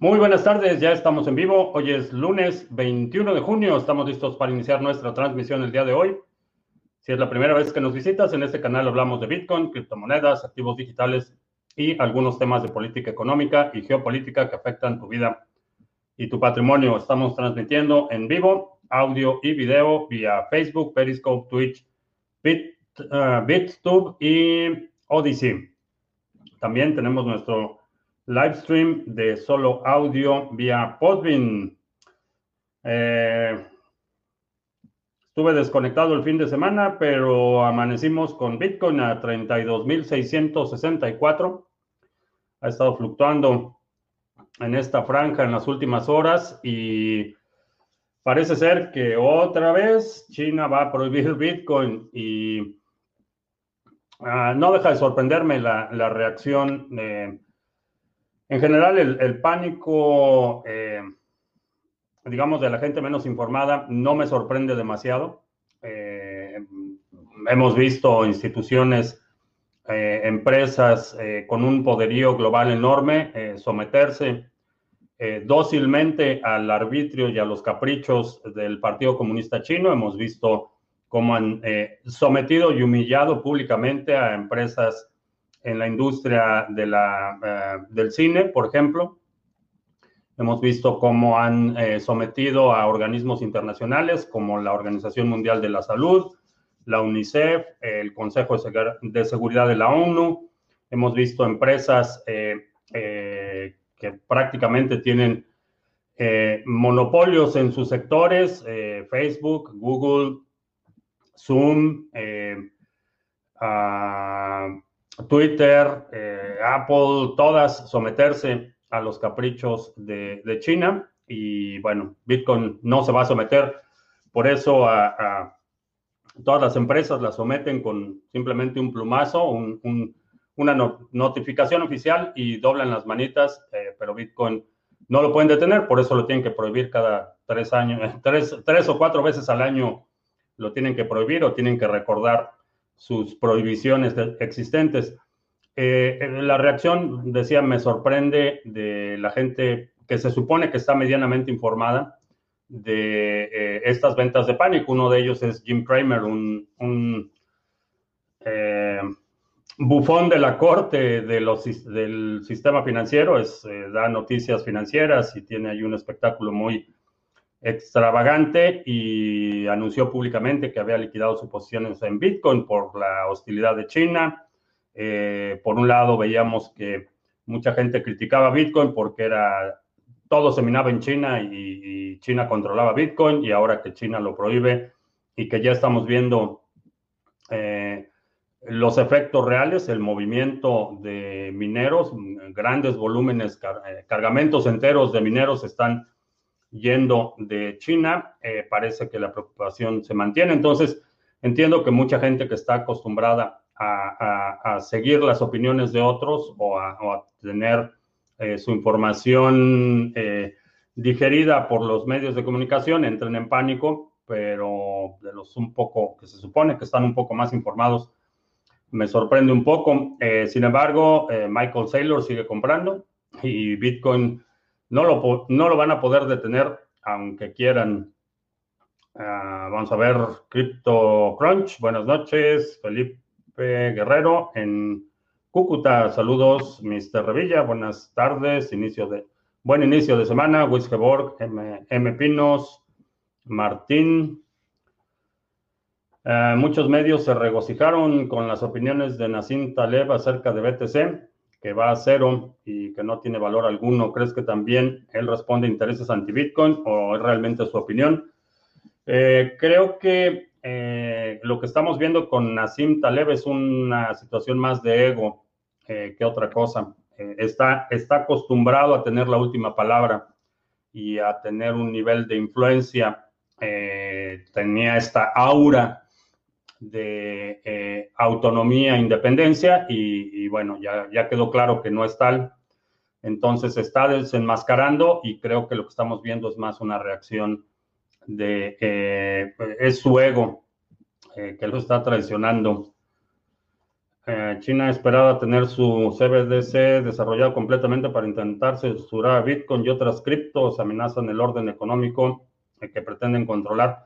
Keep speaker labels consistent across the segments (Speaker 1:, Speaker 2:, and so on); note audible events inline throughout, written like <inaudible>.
Speaker 1: Muy buenas tardes, ya estamos en vivo. Hoy es lunes 21 de junio. Estamos listos para iniciar nuestra transmisión el día de hoy. Si es la primera vez que nos visitas, en este canal hablamos de Bitcoin, criptomonedas, activos digitales y algunos temas de política económica y geopolítica que afectan tu vida y tu patrimonio. Estamos transmitiendo en vivo, audio y video vía Facebook, Periscope, Twitch, Bit, uh, BitTube y Odyssey. También tenemos nuestro live stream de solo audio vía Podbean. Eh, estuve desconectado el fin de semana, pero amanecimos con Bitcoin a 32.664. Ha estado fluctuando en esta franja en las últimas horas y parece ser que otra vez China va a prohibir Bitcoin y uh, no deja de sorprenderme la reacción. de en general, el, pánico, eh, digamos, de la gente menos informada no me sorprende demasiado. Eh, hemos visto instituciones, eh, empresas con un poderío global enorme someterse dócilmente al arbitrio y a los caprichos del Partido Comunista Chino. Hemos visto cómo han sometido y humillado públicamente a empresas en la industria de la, eh, del cine, por ejemplo. Hemos visto cómo han eh, sometido a organismos internacionales como la Organización Mundial de la Salud, la UNICEF, el Consejo de Seguridad de la ONU. Hemos visto empresas eh, que prácticamente tienen monopolios en sus sectores, Facebook, Google, Zoom, uh, Twitter, eh, Apple, todas someterse a los caprichos de, China. Y bueno, Bitcoin no se va a someter. Por eso a, todas las empresas la someten con simplemente un plumazo, una notificación oficial y doblan las manitas, eh, pero Bitcoin no lo pueden detener, por eso lo tienen que prohibir cada tres años, <laughs> tres, tres o cuatro veces al año lo tienen que prohibir o tienen que recordar sus prohibiciones existentes. Eh, la reacción, decía, me sorprende de la gente que se supone que está medianamente informada de eh, estas ventas de pánico. Uno de ellos es Jim Cramer, un, eh, bufón de la corte del sistema financiero, es, da noticias financieras y tiene ahí un espectáculo muy extravagante y anunció públicamente que había liquidado sus posiciones en Bitcoin por la hostilidad de China. Eh, por un lado, veíamos que mucha gente criticaba Bitcoin porque era todo se minaba en China y, China controlaba Bitcoin y ahora que China lo prohíbe y que ya estamos viendo eh, los efectos reales, el movimiento de mineros, grandes volúmenes, eh, cargamentos enteros de mineros están yendo de China, eh, parece que la preocupación se mantiene. Entonces, entiendo que mucha gente que está acostumbrada a, seguir las opiniones de otros o a, tener eh, su información eh, digerida por los medios de comunicación entren en pánico, pero de los un poco que se supone que están un poco más informados, me sorprende un poco. sin embargo, Michael Saylor sigue comprando y Bitcoin no lo, no lo van a poder detener aunque quieran. Ah, vamos a ver, Crypto Crunch. Buenas noches, Felipe Guerrero en Cúcuta. Saludos, Mr. Revilla. Buenas tardes, inicio de, buen inicio de semana. Wiskeborg, M, M. Pinos, Martín. Ah, muchos medios se regocijaron con las opiniones de Nassim Taleb acerca de BTC que va a cero y que no tiene valor alguno, ¿crees que también él responde a intereses anti-Bitcoin o es realmente su opinión? Eh, creo que eh, lo que estamos viendo con Nassim Taleb es una situación más de ego eh, que otra cosa. está, está acostumbrado a tener la última palabra y a tener un nivel de influencia. tenía esta aura de eh, autonomía e independencia y, bueno, ya, ya quedó claro que no es tal. Entonces está desenmascarando y creo que lo que estamos viendo es más una reacción de, eh, es su ego eh, que lo está traicionando. China esperaba tener su CBDC desarrollado completamente para intentar censurar a Bitcoin y otras criptos, amenazan el orden económico que pretenden controlar.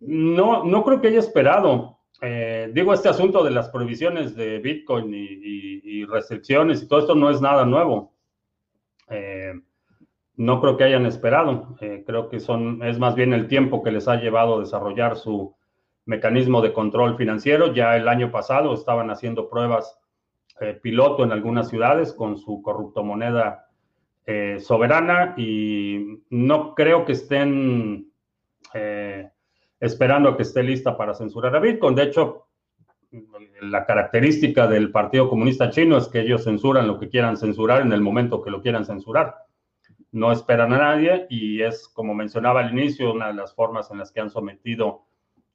Speaker 1: No, no creo que haya esperado. Eh, digo, este asunto de las prohibiciones de Bitcoin y, restricciones y todo esto no es nada nuevo. Eh, no creo que hayan esperado. creo que son, es más bien el tiempo que les ha llevado a desarrollar su, mecanismo de control financiero. Ya el año pasado estaban haciendo pruebas eh, piloto en algunas ciudades con su corrupto moneda eh, soberana y no creo que estén eh, esperando a que esté lista para censurar a Bitcoin. De hecho, la característica del Partido Comunista Chino es que ellos censuran lo que quieran censurar en el momento que lo quieran censurar. No esperan a nadie y es, como mencionaba al inicio, una de las formas en las que han sometido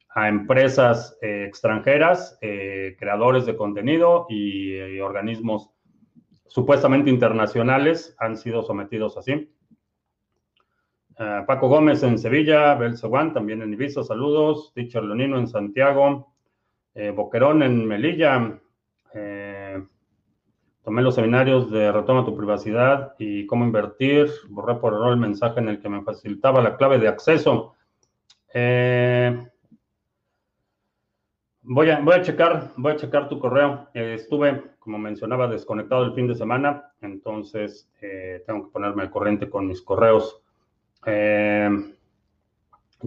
Speaker 1: a empresas eh, extranjeras, eh, creadores de contenido y, organismos supuestamente internacionales han sido sometidos así. Eh, Paco Gómez en Sevilla, Belseguán también en Ibiza, saludos. Teacher Leonino en Santiago, Boquerón en Melilla. tomé los seminarios de Retoma tu privacidad y cómo invertir. Borré por error el mensaje en el que me facilitaba la clave de acceso. Eh, Voy a, voy a checar, voy a checar tu correo. Eh, estuve, como mencionaba, desconectado el fin de semana, entonces eh, tengo que ponerme al corriente con mis correos. Eh,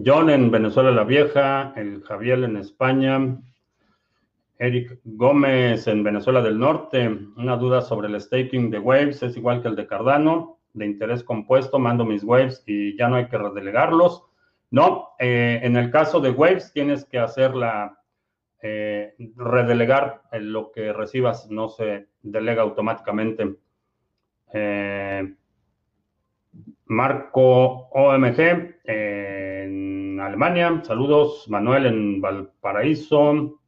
Speaker 1: John en Venezuela la Vieja, el Javier en España, Eric Gómez en Venezuela del Norte. Una duda sobre el staking de Waves, es igual que el de Cardano, de interés compuesto, mando mis Waves y ya no hay que redelegarlos. No, en el caso de Waves tienes que hacer la eh, redelegar lo que recibas, no se delega automáticamente. Eh, Marco OMG en Alemania, saludos. Manuel en Valparaíso,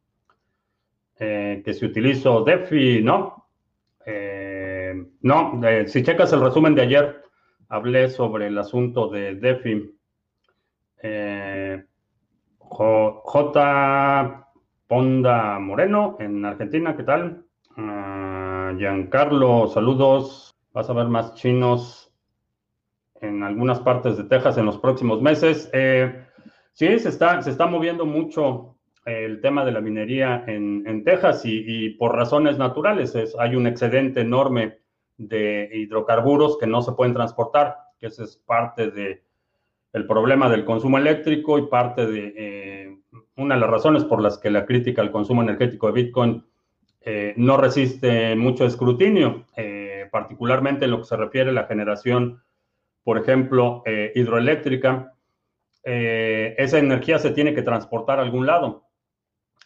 Speaker 1: eh, que si utilizo DeFi, ¿no? no, si checas el resumen de ayer, hablé sobre el asunto de DeFi. J Ponda Moreno en Argentina, ¿qué tal? Uh, Giancarlo, saludos. Vas a ver más chinos en algunas partes de Texas en los próximos meses. Eh, sí, se está, se está moviendo mucho el tema de la minería en, Texas y, por razones naturales. Es, hay un excedente enorme de hidrocarburos que no se pueden transportar, que ese es parte del el problema del consumo eléctrico y parte de... Eh, una de las razones por las que la crítica al consumo energético de Bitcoin eh, no resiste mucho escrutinio, eh, particularmente en lo que se refiere a la generación, por ejemplo, eh, hidroeléctrica. esa energía se tiene que transportar a algún lado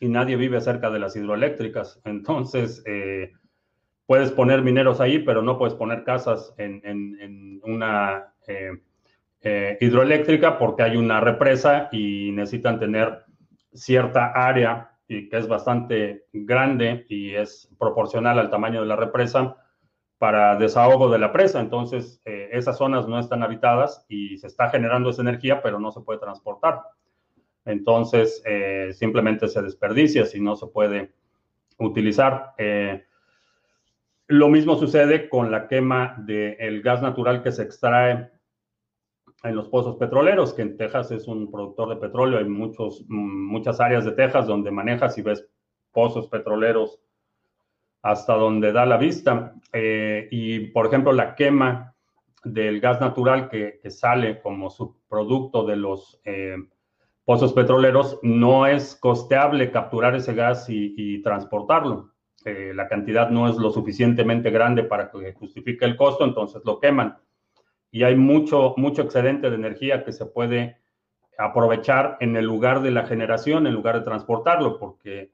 Speaker 1: y nadie vive cerca de las hidroeléctricas. <laughs> Entonces, puedes poner mineros ahí, pero no puedes poner casas en, en una hidroeléctrica porque hay una represa y necesitan tener cierta área y que es bastante grande y es proporcional al tamaño de la represa para desahogo de la presa. Entonces, eh, esas zonas no están habitadas y se está generando esa energía, pero no se puede transportar. Entonces, eh, simplemente se desperdicia si no se puede utilizar. Eh, lo mismo sucede con la quema del gas natural que se extrae en los pozos petroleros, que en Texas es un productor de petróleo, hay muchos, muchas áreas de Texas donde manejas y ves pozos petroleros hasta donde da la vista. Eh, y, por ejemplo, la quema del gas natural que, sale como subproducto de los eh, pozos petroleros, no es costeable capturar ese gas y, transportarlo. Eh, la cantidad no es lo suficientemente grande para que justifique el costo, entonces lo queman y hay mucho, mucho excedente de energía que se puede aprovechar en el lugar de la generación, en lugar de transportarlo, porque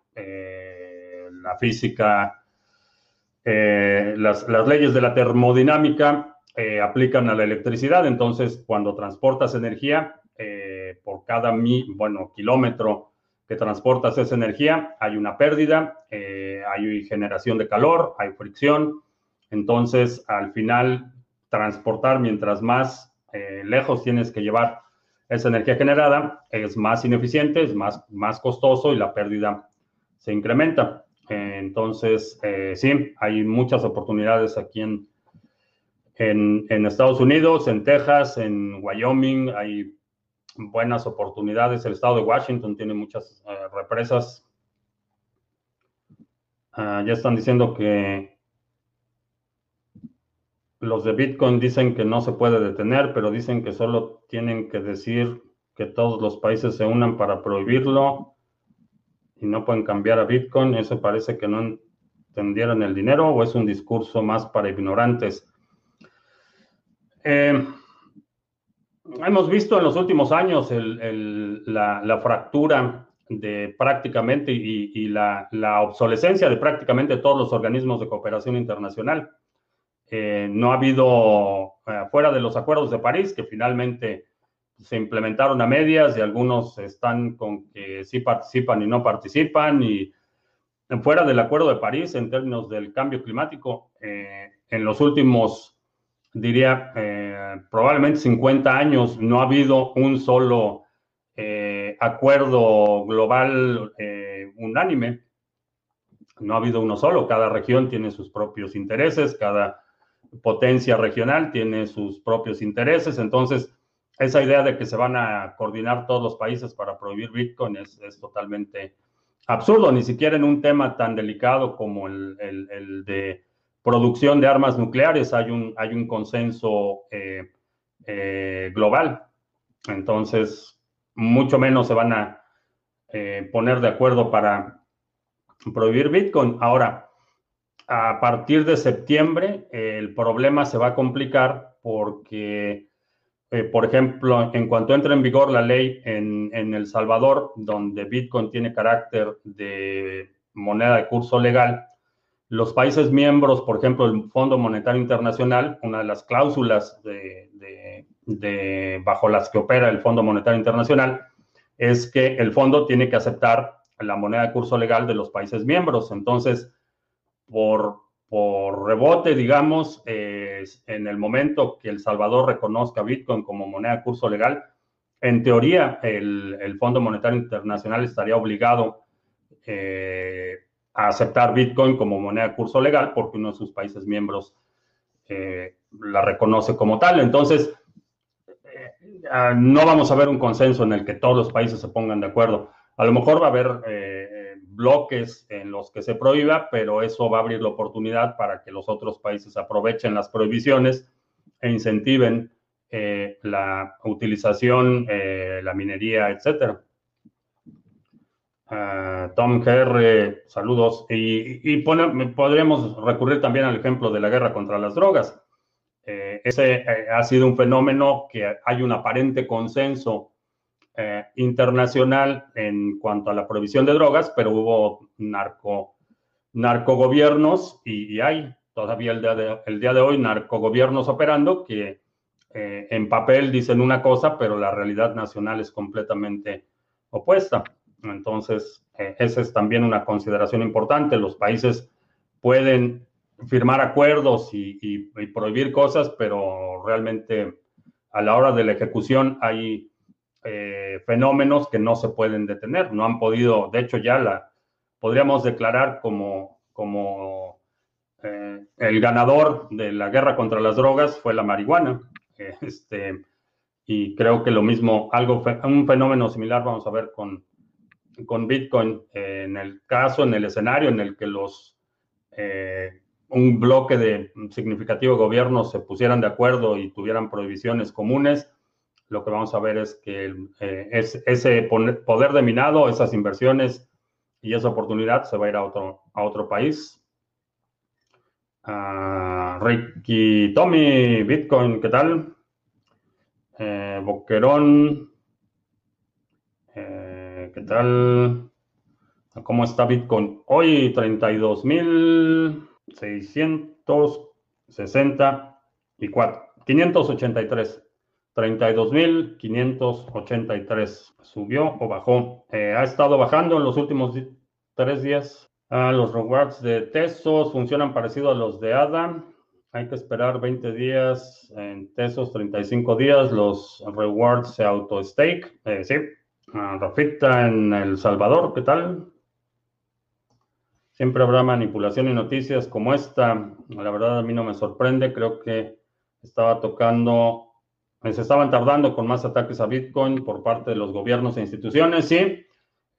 Speaker 1: la física, eh, las, leyes de la termodinámica eh, aplican a la electricidad, entonces cuando transportas energía, por cada mi, bueno, kilómetro que transportas esa energía, hay una pérdida, hay generación de calor, hay fricción, entonces al final transportar mientras más eh, lejos tienes que llevar esa energía generada, es más ineficiente, es más, más costoso y la pérdida se incrementa. Entonces, sí, hay muchas oportunidades aquí en, en, Estados Unidos, en Texas, en Wyoming, hay buenas oportunidades. El estado de Washington tiene muchas represas. Ah, ya están diciendo que los de Bitcoin dicen que no se puede detener, pero dicen que solo tienen que decir que todos los países se unan para prohibirlo y no pueden cambiar a Bitcoin. Eso parece que no entendieron el dinero o es un discurso más para ignorantes. Eh, hemos visto en los últimos años la, fractura de prácticamente y, la, obsolescencia de prácticamente todos los organismos de cooperación internacional. Eh, no ha habido, eh, fuera de los acuerdos de París, que finalmente se implementaron a medias y algunos están con que sí participan y no participan, y fuera del acuerdo de París en términos del cambio climático, eh, en los últimos, diría, probablemente 50 años no ha habido un solo acuerdo global unánime. No ha habido uno solo, cada región tiene sus propios intereses, cada potencia regional, tiene sus propios intereses, entonces esa idea de que se van a coordinar todos los países para prohibir Bitcoin es, totalmente absurdo, ni siquiera en un tema tan delicado como el, de producción de armas nucleares hay un, hay un consenso eh, eh, global. Entonces, mucho menos se van a eh, poner de acuerdo para prohibir Bitcoin. Ahora, a partir de septiembre el problema se va a complicar porque, eh, por ejemplo, en cuanto entre en vigor la ley en, El Salvador, donde Bitcoin tiene carácter de moneda de curso legal, los países miembros, por ejemplo, el Fondo Monetario Internacional, una de las cláusulas bajo las que opera el Fondo Monetario Internacional, es que el fondo tiene que aceptar la moneda de curso legal de los países miembros. Entonces, por, por rebote, digamos, en el momento que El Salvador reconozca Bitcoin como moneda de curso legal, en teoría el, Fondo Monetario Internacional estaría obligado eh, a aceptar Bitcoin como moneda de curso legal porque uno de sus países miembros eh, la reconoce como tal. Entonces, eh, ah, no vamos a ver un consenso en el que todos los países se pongan de acuerdo. A lo mejor va a haber bloques en los que se prohíba, pero eso va a abrir la oportunidad para que los otros países aprovechen las prohibiciones e incentiven eh, la utilización, eh, la minería, etc. Ah, Tom Kerr, saludos. Y, podríamos recurrir también al ejemplo de la guerra contra las drogas. Eh, ese ha sido un fenómeno que hay un aparente consenso eh, internacional en cuanto a la provisión de drogas, pero hubo narco, narcogobiernos y, hay todavía el día, de, el día de hoy narcogobiernos operando que eh, en papel dicen una cosa, pero la realidad nacional es completamente opuesta. Entonces, eh, esa es también una consideración importante. Los países pueden firmar acuerdos y, y prohibir cosas, pero realmente a la hora de la ejecución hay eh, fenómenos que no se pueden detener. No han podido, de hecho ya la podríamos declarar como, como eh, el ganador de la guerra contra las drogas fue la marihuana. <laughs> Este, y creo que lo mismo, algo, un fenómeno similar vamos a ver con, con Bitcoin en el caso, en el escenario en el que los eh, un bloque de significativo gobierno se pusieran de acuerdo y tuvieran prohibiciones comunes, lo que vamos a ver es que eh, ese poder de minado, esas inversiones y esa oportunidad se va a ir a otro, a otro país. Uh, Ricky Tommy, Bitcoin, ¿qué tal? Eh, Boquerón, eh, ¿qué tal? ¿Cómo está Bitcoin? Hoy 32.664, 583. 32.583. ¿Subió o bajó? Eh, ha estado bajando en los últimos tres días. Ah, los rewards de Tesos funcionan parecido a los de ADA. Hay que esperar 20 días en Tesos, 35 días. Los rewards se auto-stake. Eh, sí. Ah, Rafita en El Salvador, ¿qué tal? Siempre habrá manipulación y noticias como esta. La verdad a mí no me sorprende. Creo que estaba tocando, se estaban tardando con más ataques a Bitcoin por parte de los gobiernos e instituciones. Sí,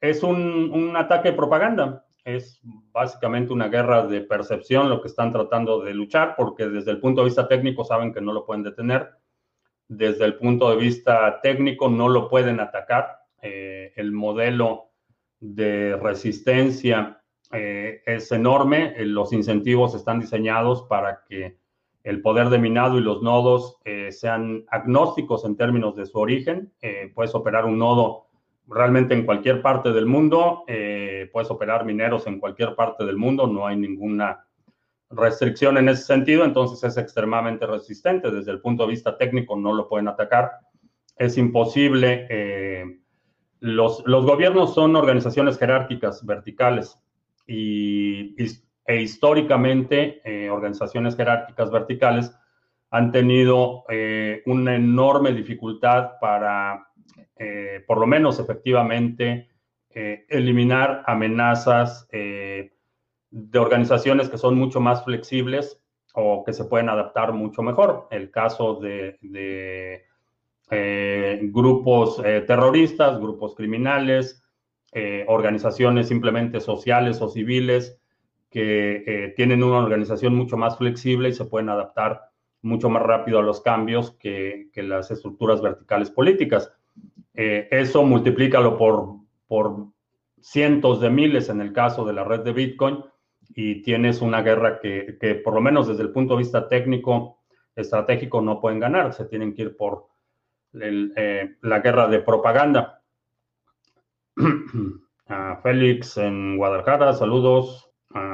Speaker 1: es un, un ataque de propaganda. Es básicamente una guerra de percepción lo que están tratando de luchar porque desde el punto de vista técnico saben que no lo pueden detener. Desde el punto de vista técnico no lo pueden atacar. Eh, el modelo de resistencia eh, es enorme. Eh, los incentivos están diseñados para que el poder de minado y los nodos eh, sean agnósticos en términos de su origen. puedes operar un nodo realmente en cualquier parte del mundo. puedes operar mineros en cualquier parte del mundo. No hay ninguna restricción en ese sentido. Entonces es extremadamente resistente. Desde el punto de vista técnico no lo pueden atacar. Es imposible. Los, los, gobiernos son organizaciones jerárquicas verticales y, e históricamente eh, organizaciones jerárquicas verticales han tenido eh, una enorme dificultad para, eh, por lo menos efectivamente, eliminar amenazas de organizaciones que son mucho más flexibles o que se pueden adaptar mucho mejor. El caso de, grupos terroristas, grupos criminales, organizaciones simplemente sociales o civiles que eh, tienen una organización mucho más flexible y se pueden adaptar mucho más rápido a los cambios que, las estructuras verticales políticas. Eh, eso multiplícalo por, por cientos de miles en el caso de la red de Bitcoin y tienes una guerra que, que, por lo menos desde el punto de vista técnico, estratégico, no pueden ganar. Se tienen que ir por la guerra de propaganda. A <clears throat> Félix en Guadalajara, saludos.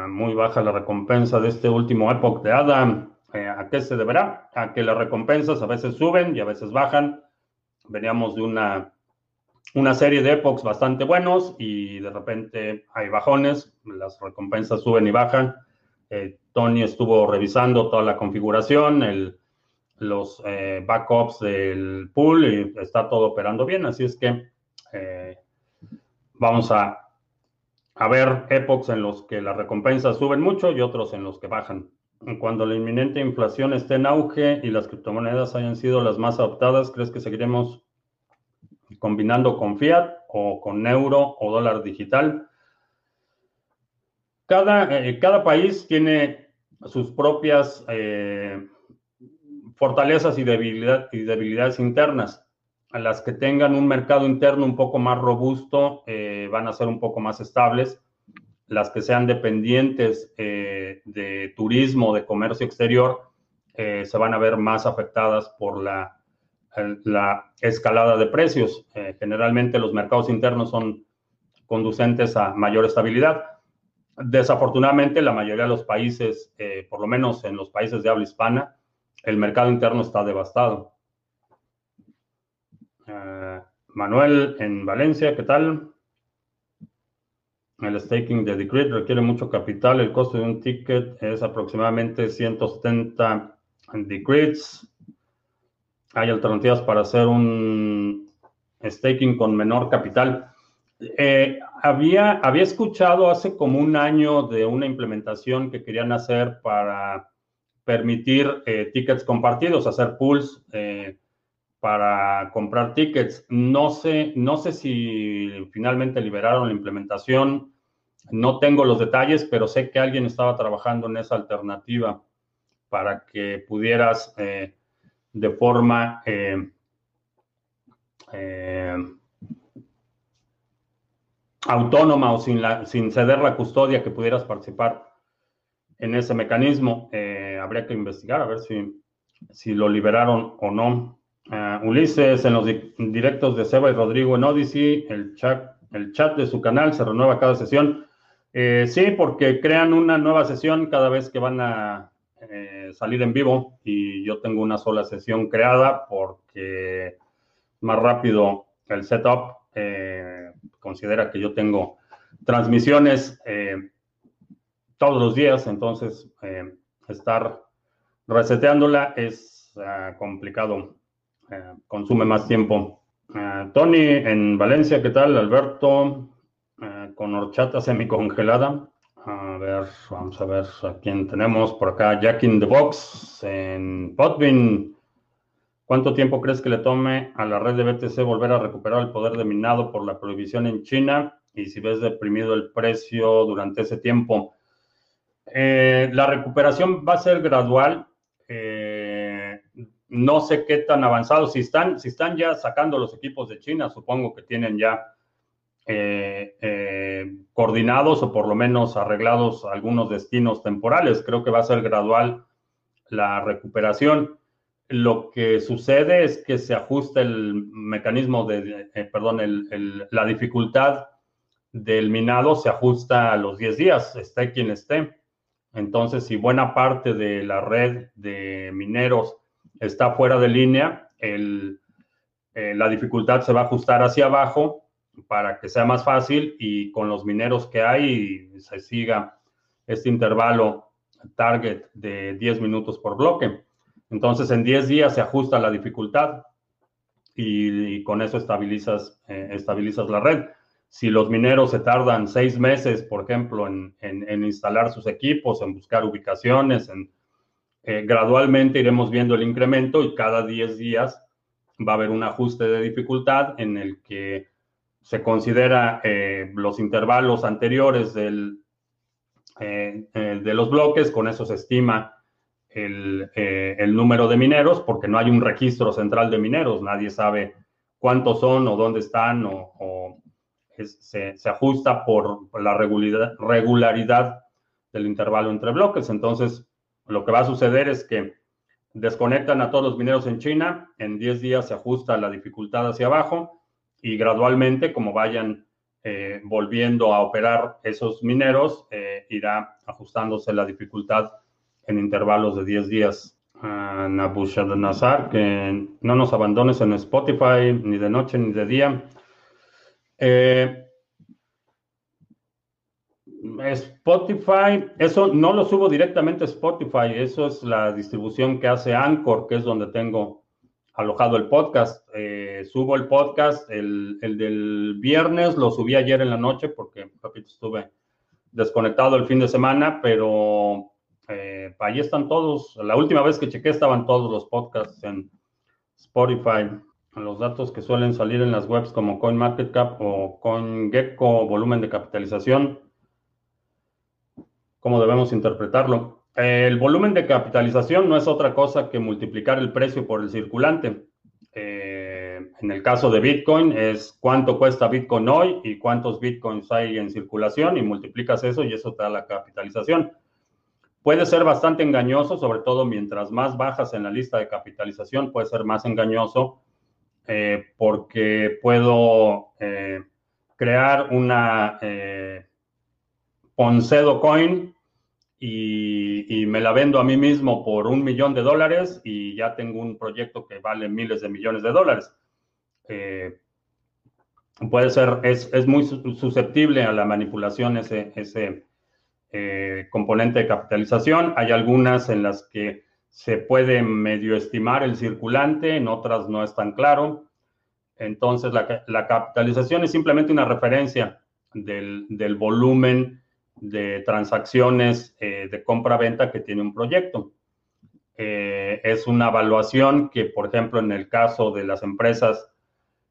Speaker 1: Muy baja la recompensa de este último Epoch de Adam. Eh, ¿A qué se deberá? A que las recompensas a veces suben y a veces bajan. Veníamos de una, una serie de epochs bastante buenos y de repente hay bajones, las recompensas suben y bajan. Eh, Tony estuvo revisando toda la configuración, el, los eh, backups del pool y está todo operando bien, así es que vamos a, a ver epochs en los que las recompensas suben mucho y otros en los que bajan. Cuando la inminente inflación esté en auge y las criptomonedas hayan sido las más adoptadas, ¿crees que seguiremos combinando con fiat o con euro o dólar digital? Cada, eh, cada país tiene sus propias eh, fortalezas y, debilidad, y debilidades internas las que tengan un mercado interno un poco más robusto eh, van a ser un poco más estables. Las que sean dependientes eh, de turismo, de comercio exterior, eh, se van a ver más afectadas por la, la escalada de precios. generalmente los mercados internos son conducentes a mayor estabilidad. Desafortunadamente, la mayoría de los países, por lo menos en los países de habla hispana, el mercado interno está devastado. Eh, Manuel en Valencia, ¿qué tal? El staking de Decred requiere mucho capital. El costo de un ticket es aproximadamente 170 Decreds. Hay alternativas para hacer un staking con menor capital. Eh, había, había escuchado hace como un año de una implementación que querían hacer para permitir eh, tickets compartidos, hacer pools para comprar tickets. No sé, no sé si finalmente liberaron la implementación. No tengo los detalles, pero sé que alguien estaba trabajando en esa alternativa para que pudieras eh, de forma eh, eh, autónoma o sin, la, sin ceder la custodia que pudieras participar en ese mecanismo. habría que investigar a ver si, si lo liberaron o no. Ah, Ulises, en los directos de Seba y Rodrigo en Odyssey, el chat, el chat de su canal se renueva cada sesión. Eh, sí, porque crean una nueva sesión cada vez que van a eh, salir en vivo y yo tengo una sola sesión creada porque más rápido el setup eh, considera que yo tengo transmisiones todos los días, entonces estar reseteándola es ah, complicado. Eh, consume más tiempo. Eh, Tony en Valencia, ¿qué tal? Alberto, eh, con horchata semicongelada. A ver, vamos a ver a quién tenemos por acá. Jack in the Box en Podbean. ¿Cuánto tiempo crees que le tome a la red de BTC volver a recuperar el poder de minado por la prohibición en China? Y si ves deprimido el precio durante ese tiempo. La recuperación va a ser gradual. No sé qué tan avanzado. Si están, si están ya sacando los equipos de China, supongo que tienen ya eh, eh, coordinados o por lo menos arreglados algunos destinos temporales. Creo que va a ser gradual la recuperación. Lo que sucede es que se ajusta el mecanismo de, eh, perdón, la dificultad del minado se ajusta a los 10 días, esté quien esté. Entonces, si buena parte de la red de mineros está fuera de línea, la dificultad se va a ajustar hacia abajo para que sea más fácil y con los mineros que hay se siga este intervalo target de 10 minutos por bloque. Entonces, en 10 días se ajusta la dificultad y, con eso estabilizas, eh, estabilizas la red. Si los mineros se tardan seis meses, por ejemplo, en, instalar sus equipos, en buscar ubicaciones, en, eh, gradualmente iremos viendo el incremento y cada 10 días va a haber un ajuste de dificultad en el que se considera eh, los intervalos anteriores del, eh, de los bloques, con eso se estima el, número de mineros, porque no hay un registro central de mineros, nadie sabe cuántos son o dónde están, o, se, ajusta por la regularidad del intervalo entre bloques. Entonces, lo que va a suceder es que desconectan a todos los mineros en China, en 10 días se ajusta la dificultad hacia abajo, y gradualmente, como vayan eh, volviendo a operar esos mineros, eh, irá ajustándose la dificultad en intervalos de 10 días. Uh, Nabucodonosor, que no nos abandones en Spotify ni de noche ni de día. Eh, Spotify, eso no lo subo directamente a Spotify, eso es la distribución que hace Anchor, que es donde tengo alojado el podcast. Eh, subo el podcast, el, del viernes lo subí ayer en la noche porque, estuve desconectado el fin de semana, pero eh, ahí están todos. La última vez que chequé estaban todos los podcasts en Spotify. Los datos que suelen salir en las webs como CoinMarketCap o CoinGecko, volumen de capitalización, ¿cómo debemos interpretarlo? El volumen de capitalización no es otra cosa que multiplicar el precio por el circulante. Eh, en el caso de Bitcoin es cuánto cuesta Bitcoin hoy y cuántos Bitcoins hay en circulación y multiplicas eso y eso te da la capitalización. Puede ser bastante engañoso, sobre todo mientras más bajas en la lista de capitalización, puede ser más engañoso eh, porque puedo eh, crear una Poncedo Coin y, me la vendo a mí mismo por un millón de dólares y ya tengo un proyecto que vale miles de millones de dólares. Eh, puede ser, es, es, muy susceptible a la manipulación ese, ese eh, componente de capitalización. Hay algunas en las que se puede medio estimar el circulante, en otras no es tan claro. Entonces, la, la capitalización es simplemente una referencia del, del volumen de transacciones eh, de compra-venta que tiene un proyecto. Eh, es una evaluación que, por ejemplo, en el caso de las empresas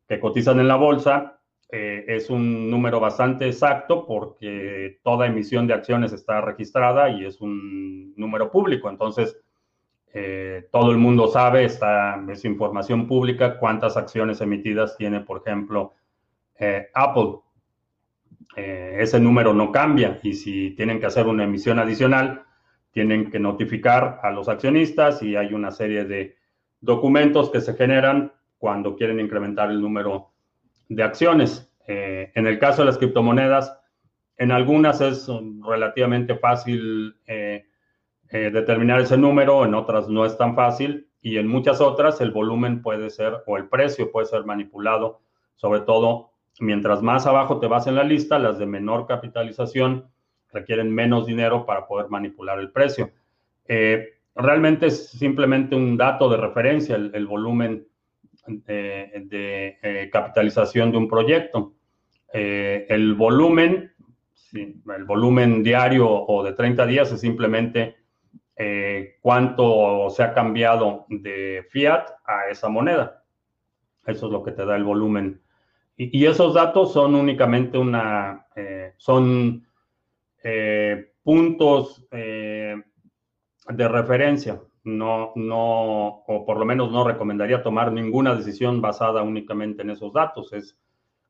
Speaker 1: que cotizan en la bolsa, eh, es un número bastante exacto porque toda emisión de acciones está registrada y es un número público. Entonces, todo el mundo sabe, esta es información pública, cuántas acciones emitidas tiene, por ejemplo, Apple. Eh, ese número no cambia y si tienen que hacer una emisión adicional, tienen que notificar a los accionistas y hay una serie de documentos que se generan cuando quieren incrementar el número de acciones. Eh, en el caso de las criptomonedas, en algunas es relativamente fácil eh, determinar ese número, en otras no es tan fácil y en muchas otras el volumen puede ser o el precio puede ser manipulado, sobre todo Mientras más abajo te vas en la lista, las de menor capitalización requieren menos dinero para poder manipular el precio. Eh, realmente es simplemente un dato de referencia el, volumen de, eh, capitalización de un proyecto. Eh, el volumen el volumen diario o de 30 días es simplemente eh, cuánto se ha cambiado de fiat a esa moneda. Eso es lo que te da el volumen. Y, esos datos son únicamente una, eh, son eh, puntos de referencia. No, no, o por lo menos no recomendaría tomar ninguna decisión basada únicamente en esos datos. Es,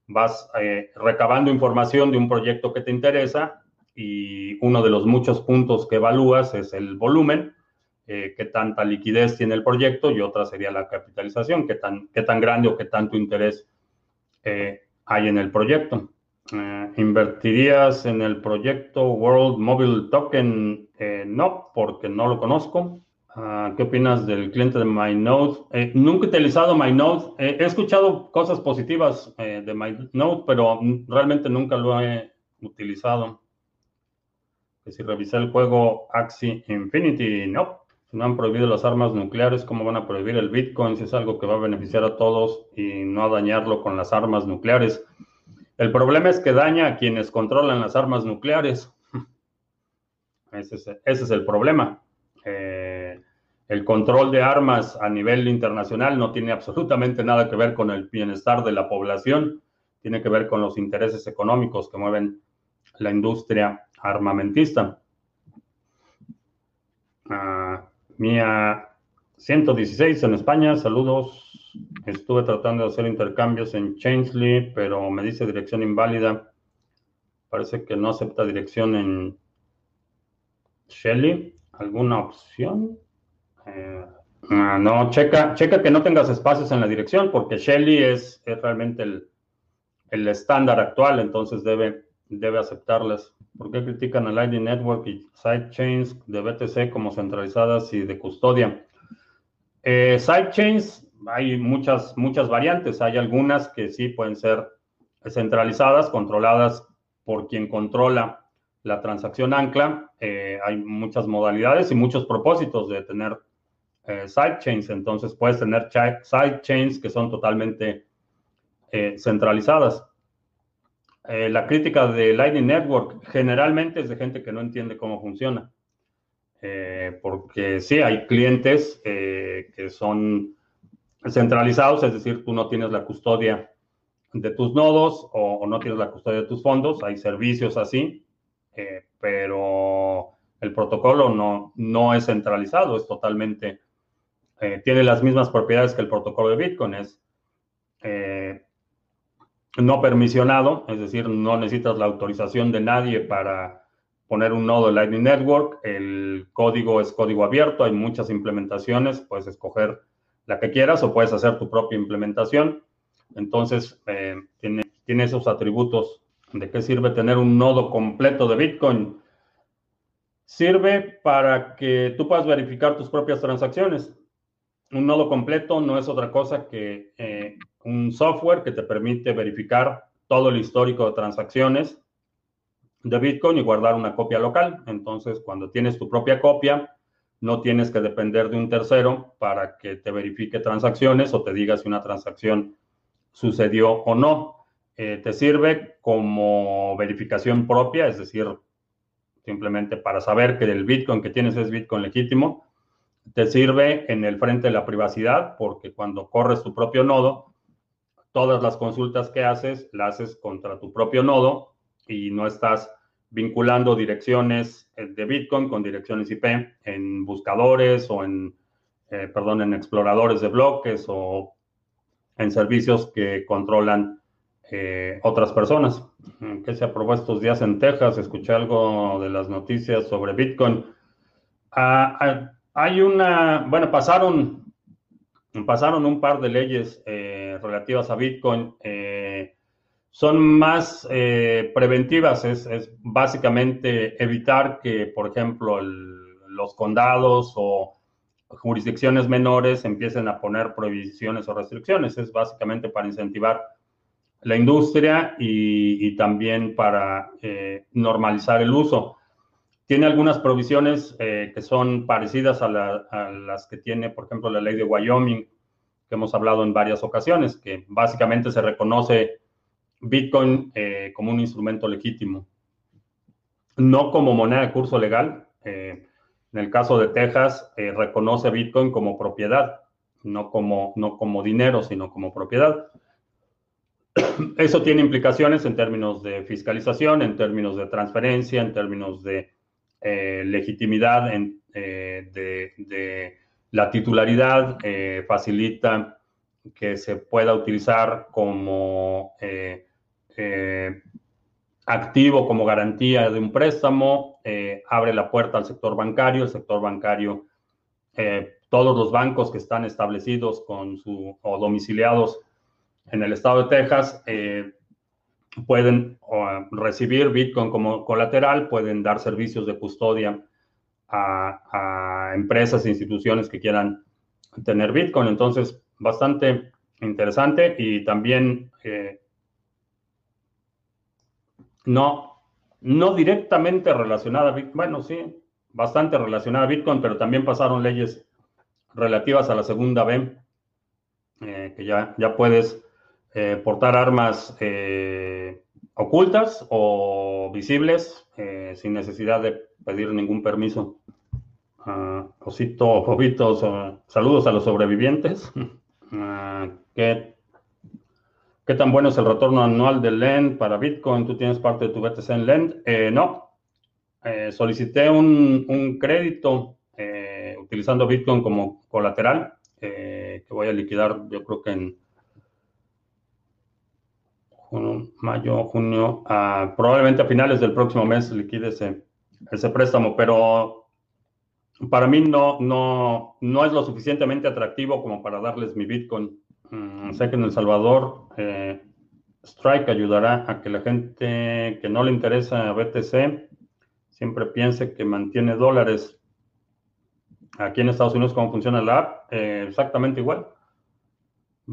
Speaker 1: vas recabando información de un proyecto que te interesa y uno de los muchos puntos que evalúas es el volumen, eh, qué tanta liquidez tiene el proyecto y otra sería la capitalización, qué tan, qué tan grande o qué tanto interés eh, hay en el proyecto. Eh, ¿Invertirías en el proyecto World Mobile Token? no, porque no lo conozco. Ah, ¿Qué opinas del cliente de MyNode? nunca he utilizado MyNode. he escuchado cosas positivas de MyNode, pero realmente nunca lo he utilizado si revisé el juego Axie Infinity, no. Si no han prohibido las armas nucleares, ¿cómo van a prohibir el Bitcoin si es algo que va a beneficiar a todos y no a dañarlo con las armas nucleares? El problema es que daña a quienes controlan las armas nucleares. <laughs> Ese es, el problema. Eh, el control de armas a nivel internacional no tiene absolutamente nada que ver con el bienestar de la población, tiene que ver con los intereses económicos que mueven la industria armamentista. Ah, mía 116 en España, saludos. Estuve tratando de hacer intercambios en Changeley, pero me dice dirección inválida. Parece que no acepta dirección en Shelly. ¿Alguna opción? Eh, ah, no, checa, checa que no tengas espacios en la dirección, porque Shelly es, realmente el, el estándar actual, entonces debe debe aceptarlas. ¿Por qué critican a Lightning Network y sidechains de BTC como centralizadas y de custodia? Eh, sidechains, hay muchas, muchas variantes. Hay algunas que sí pueden ser centralizadas, controladas por quien controla la transacción ancla. Eh, hay muchas modalidades y muchos propósitos de tener eh, sidechains. Entonces puedes tener sidechains que son totalmente centralizadas. Eh, la crítica de Lightning Network generalmente es de gente que no entiende cómo funciona. Eh, porque sí, hay clientes eh, que son centralizados, es decir, tú no tienes la custodia de tus nodos o, no tienes la custodia de tus fondos, hay servicios así, pero el protocolo no, no es centralizado, es totalmente, tiene las mismas propiedades que el protocolo de Bitcoin, es no permisionado, es decir, no necesitas la autorización de nadie para poner un nodo de Lightning Network. El código es código abierto, hay muchas implementaciones, puedes escoger la que quieras o puedes hacer tu propia implementación. Entonces, eh, tiene, esos atributos. ¿De qué sirve tener un nodo completo de Bitcoin? Sirve para que tú puedas verificar tus propias transacciones. Un nodo completo no es otra cosa que eh, un software que te permite verificar todo el histórico de transacciones de Bitcoin y guardar una copia local. Entonces, cuando tienes tu propia copia, no tienes que depender de un tercero para que te verifique transacciones o te diga si una transacción sucedió o no. Eh, te sirve como verificación propia, es decir, simplemente para saber que el Bitcoin que tienes es Bitcoin legítimo. Te sirve en el frente de la privacidad porque cuando corres tu propio nodo, todas las consultas que haces las haces contra tu propio nodo y no estás vinculando direcciones eh, de Bitcoin con direcciones IP en buscadores o en, eh, perdón, en exploradores de bloques o en servicios que controlan eh, otras personas. ¿Qué se aprobó estos días en Texas? Escuché algo de las noticias sobre Bitcoin. Ah, ah, hay una, bueno, pasaron pasaron un par de leyes relativas a Bitcoin. Eh, son más eh, preventivas, es, básicamente evitar que, por ejemplo, los condados o jurisdicciones menores empiecen a poner prohibiciones o restricciones. Es básicamente para incentivar la industria y, también para normalizar el uso. Tiene algunas provisiones eh, que son parecidas a, las que tiene, por ejemplo, la ley de Wyoming, que hemos hablado en varias ocasiones, que básicamente se reconoce Bitcoin eh, como un instrumento legítimo. no como moneda de curso legal. Eh, en el caso de Texas, eh, reconoce Bitcoin como propiedad, no como, no como dinero, sino como propiedad. <clears throat> Eso tiene implicaciones en términos de fiscalización, en términos de transferencia, en términos de legitimidad de, la titularidad, facilita que se pueda utilizar como activo como garantía de un préstamo, eh, abre la puerta al sector bancario, el sector bancario, eh, todos los bancos que están establecidos con su, o domiciliados en el estado de Texas eh, pueden recibir Bitcoin como colateral, pueden dar servicios de custodia a, empresas e instituciones que quieran tener Bitcoin. Entonces, bastante interesante y también no, no directamente relacionada a Bitcoin, bueno, sí, bastante relacionada a Bitcoin, pero también pasaron leyes relativas a la segunda B, eh, que ya, ya puedes eh, portar armas eh, ocultas o visibles sin necesidad de pedir ningún permiso. Uh, osito, <laughs> saludos a los sobrevivientes. <laughs> Uh, ¿Qué tan bueno es el retorno anual del LEND para Bitcoin? ¿Tú tienes parte de tu BTC en LEND? Eh, no. Eh, solicité un, crédito eh, utilizando Bitcoin como colateral que voy a liquidar yo creo que en mayo, junio, probablemente a finales del próximo mes liquide ese, ese préstamo, pero para mí no, no, no es lo suficientemente atractivo como para darles mi Bitcoin. Mm, sé que en El Salvador eh, Strike ayudará a que la gente que no le interesa BTC siempre piense que mantiene dólares. Aquí en Estados Unidos, ¿cómo funciona la app? Eh, exactamente igual.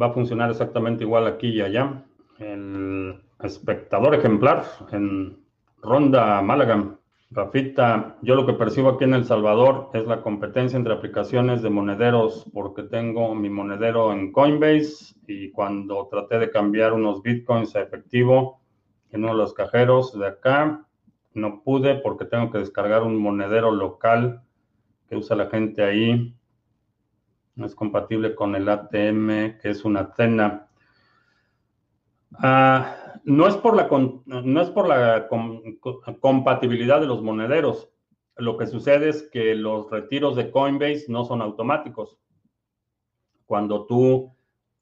Speaker 1: Va a funcionar exactamente igual aquí y allá. El espectador ejemplar en Ronda Málaga Rafita, yo lo que percibo aquí en El Salvador es la competencia entre aplicaciones de monederos, porque tengo mi monedero en Coinbase y cuando traté de cambiar unos bitcoins a efectivo en uno de los cajeros de acá, no pude porque tengo que descargar un monedero local que usa la gente ahí. No es compatible con el ATM, que es una cena. Ah, no es por la, no es por la compatibilidad de los monederos. Lo que sucede es que los retiros de Coinbase no son automáticos. Cuando tú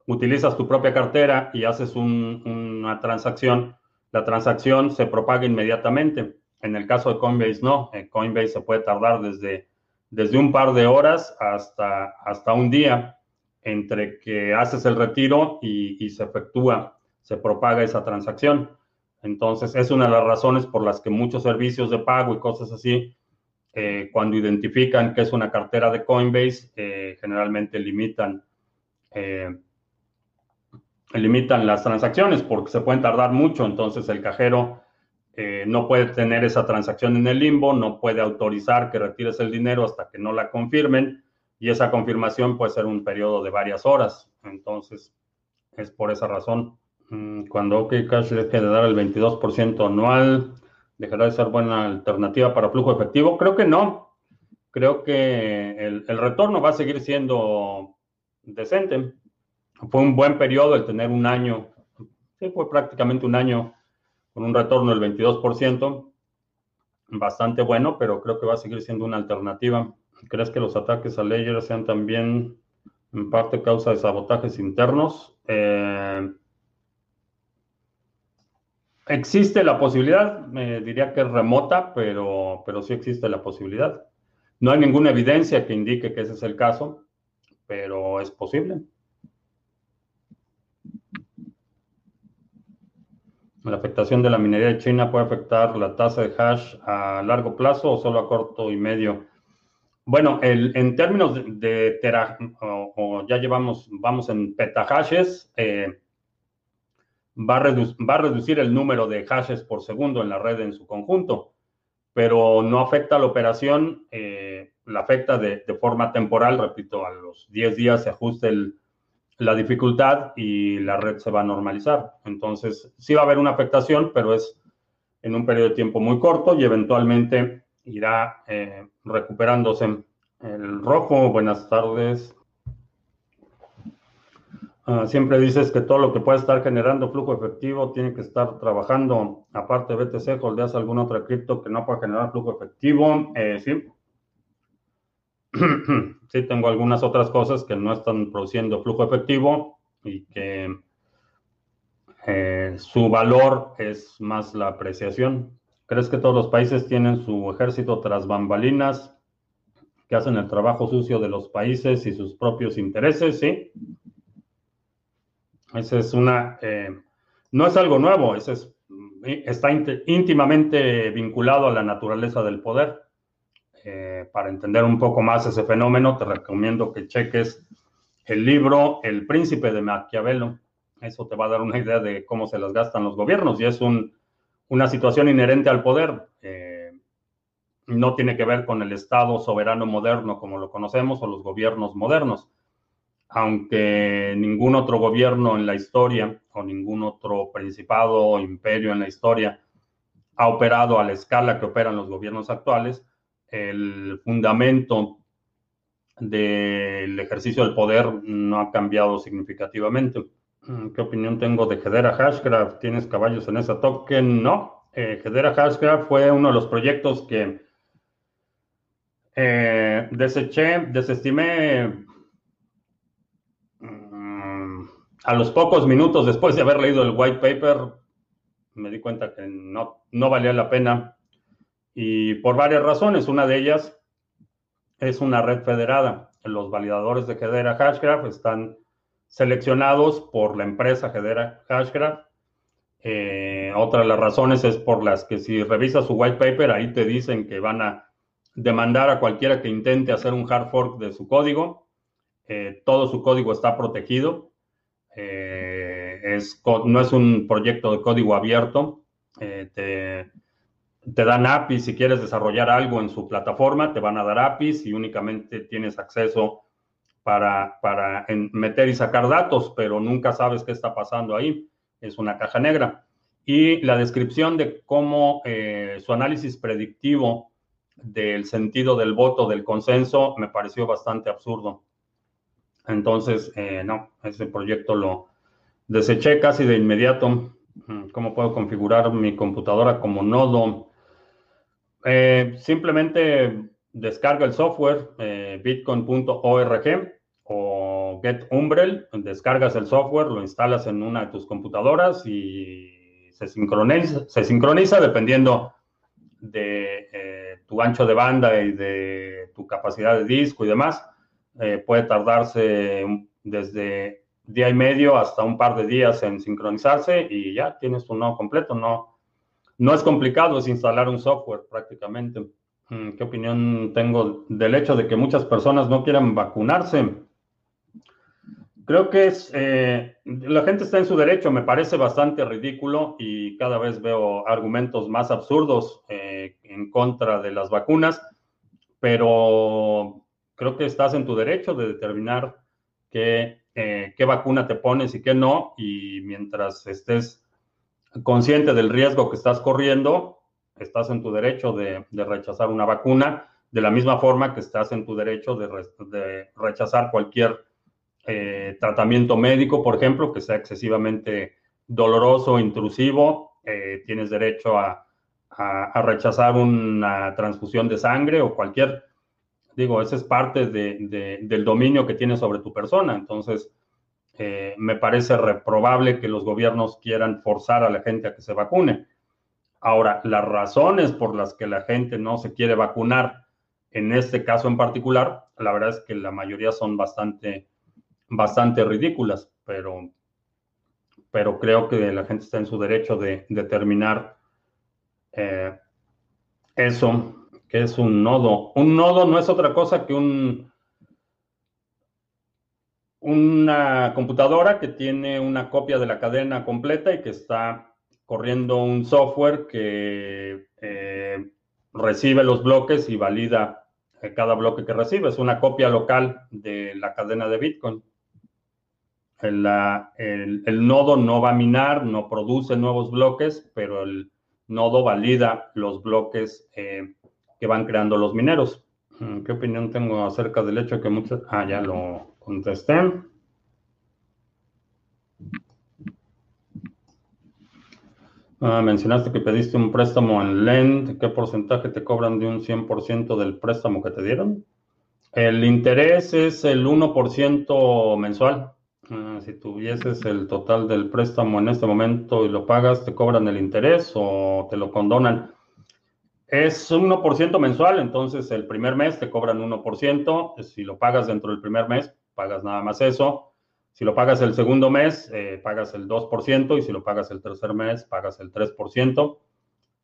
Speaker 1: utilizas tu propia cartera y haces una transacción, la transacción se propaga inmediatamente. En el caso de Coinbase, no. En Coinbase se puede tardar desde, desde un par de horas hasta, hasta un día entre que haces el retiro y, y se efectúa se propaga esa transacción. Entonces, es una de las razones por las que muchos servicios de pago y cosas así, eh, cuando identifican que es una cartera de Coinbase, eh, generalmente limitan, eh, limitan las transacciones porque se pueden tardar mucho. Entonces, el cajero no puede tener esa transacción en el limbo, no puede autorizar que retires el dinero hasta que no la confirmen y esa confirmación puede ser un periodo de varias horas. Entonces, es por esa razón. Mm, cuando OKCash deje de dar el 22% anual, ¿dejará de ser buena alternativa para flujo efectivo? Creo que no. Creo que el, retorno va a seguir siendo decente. Fue un buen periodo el tener un año, sí, fue prácticamente un año con un retorno del 22%, bastante bueno, pero creo que va a seguir siendo una alternativa. ¿Crees que los ataques a Ledger sean también en parte causa de sabotajes internos? Eh, Existe la posibilidad, me diría que es remota, pero, pero sí existe la posibilidad. No hay ninguna evidencia que indique que ese es el caso, pero es posible. ¿La afectación de la minería de China puede afectar la tasa de hash a largo plazo o solo a corto y medio? Bueno, en términos de, tera, o, ya llevamos, vamos en petahashes, eh, va a, reducir el número de hashes por segundo en la red en su conjunto, pero no afecta a la operación, eh, la afecta de, forma temporal, repito, a los 10 días se ajuste la dificultad y la red se va a normalizar. Entonces, sí va a haber una afectación, pero es, en un periodo de tiempo muy corto y eventualmente irá eh, recuperándose. El rojo, buenas tardes. Ah, siempre dices que todo lo que puede estar generando flujo efectivo tiene que estar trabajando. Aparte de BTC, ¿holdeas alguna otra cripto que no pueda generar flujo efectivo? Eh, sí. <clears throat> sí, tengo algunas otras cosas que no están produciendo flujo efectivo y que eh, su valor es más la apreciación. ¿Crees que todos los países tienen su ejército tras bambalinas que hacen el trabajo sucio de los países y sus propios intereses? Sí. Esa es una, eh, no es algo nuevo, es, está íntimamente vinculado a la naturaleza del poder. Eh, para entender un poco más ese fenómeno, te recomiendo que cheques el libro El Príncipe de Maquiavelo eso te va a dar una idea de cómo se las gastan los gobiernos y es una situación inherente al poder. Eh, no tiene que ver con el Estado soberano moderno como lo conocemos o los gobiernos modernos. Aunque ningún otro gobierno en la historia o ningún otro principado o imperio en la historia ha operado a la escala que operan los gobiernos actuales, el fundamento del ejercicio del poder no ha cambiado significativamente. Mm, ¿Qué opinión tengo de Hedera Hashgraph? ¿Tienes caballos en esa token? No. Eh, Hedera Hashgraph fue uno de los proyectos que eh, deseché, desestimé mm, a los pocos minutos después de haber leído el white paper. Me di cuenta que no, valía la pena y por varias razones. Una de ellas es una red federada. Los validadores de Hedera Hashgraph están seleccionados por la empresa Hedera Hashgraph. Eh, otra de las razones es por las que si revisas su white paper, ahí te dicen que van a demandar a cualquiera que intente hacer un hard fork de su código. Eh, todo su código está protegido. Eh, es, no es un proyecto de código abierto. te, te dan APIs si quieres desarrollar algo en su plataforma, te van a dar APIs y únicamente tienes acceso para, meter y sacar datos, pero nunca sabes qué está pasando ahí. Es una caja negra. Y la descripción de cómo eh, su análisis predictivo del sentido del voto, del consenso, me pareció bastante absurdo. Entonces, eh, no, ese proyecto lo deseché casi de inmediato. Mm, ¿Cómo puedo configurar mi computadora como nodo? Eh, simplemente descarga el software bitcoin.org o Get Umbrel, descargas el software, lo instalas en una de tus computadoras y se sincroniza, se sincroniza dependiendo de eh, tu ancho de banda y de tu capacidad de disco y demás. Eh, puede tardarse desde día y medio hasta un par de días en sincronizarse y ya tienes tu nodo completo. No, no es complicado, es instalar un software prácticamente. Mm, ¿Qué opinión tengo del hecho de que muchas personas no quieran vacunarse? Creo que es, eh, la gente está en su derecho, me parece bastante ridículo y cada vez veo argumentos más absurdos eh, en contra de las vacunas, pero creo que estás en tu derecho de determinar qué, eh, qué vacuna te pones y qué no, y mientras estés consciente del riesgo que estás corriendo, estás en tu derecho de, rechazar una vacuna, de la misma forma que estás en tu derecho de, de rechazar cualquier eh, tratamiento médico, por ejemplo, que sea excesivamente doloroso, intrusivo, eh, tienes derecho a, rechazar una transfusión de sangre o cualquier, digo, ese es parte del dominio que tienes sobre tu persona. Entonces, eh, me parece reprobable que los gobiernos quieran forzar a la gente a que se vacune. Ahora, las razones por las que la gente no se quiere vacunar, en este caso en particular, la verdad es que la mayoría son bastante bastante ridículas, pero, pero creo que la gente está en su derecho de determinar eh, eso, es un nodo. Un nodo no es otra cosa que un, una computadora que tiene una copia de la cadena completa y que está corriendo un software que eh, recibe los bloques y valida eh, cada bloque que recibe. Es una copia local de la cadena de Bitcoin el, nodo no va a minar, no produce nuevos bloques, pero el nodo valida los bloques eh, que van creando los mineros. Mm, ¿Qué opinión tengo acerca del hecho que muchos... Ah, ya lo contesté. Ah, mencionaste que pediste un préstamo en Lend. ¿Qué porcentaje te cobran de un 100% del préstamo que te dieron? El interés es el 1% mensual. Ah, si tuvieses el total del préstamo en este momento y lo pagas, ¿te cobran el interés o te lo condonan? Es 1% mensual, entonces el primer mes te cobran 1%. Si lo pagas dentro del primer mes, pagas nada más eso. Si lo pagas el segundo mes, eh, pagas el 2% y si lo pagas el tercer mes, pagas el 3%.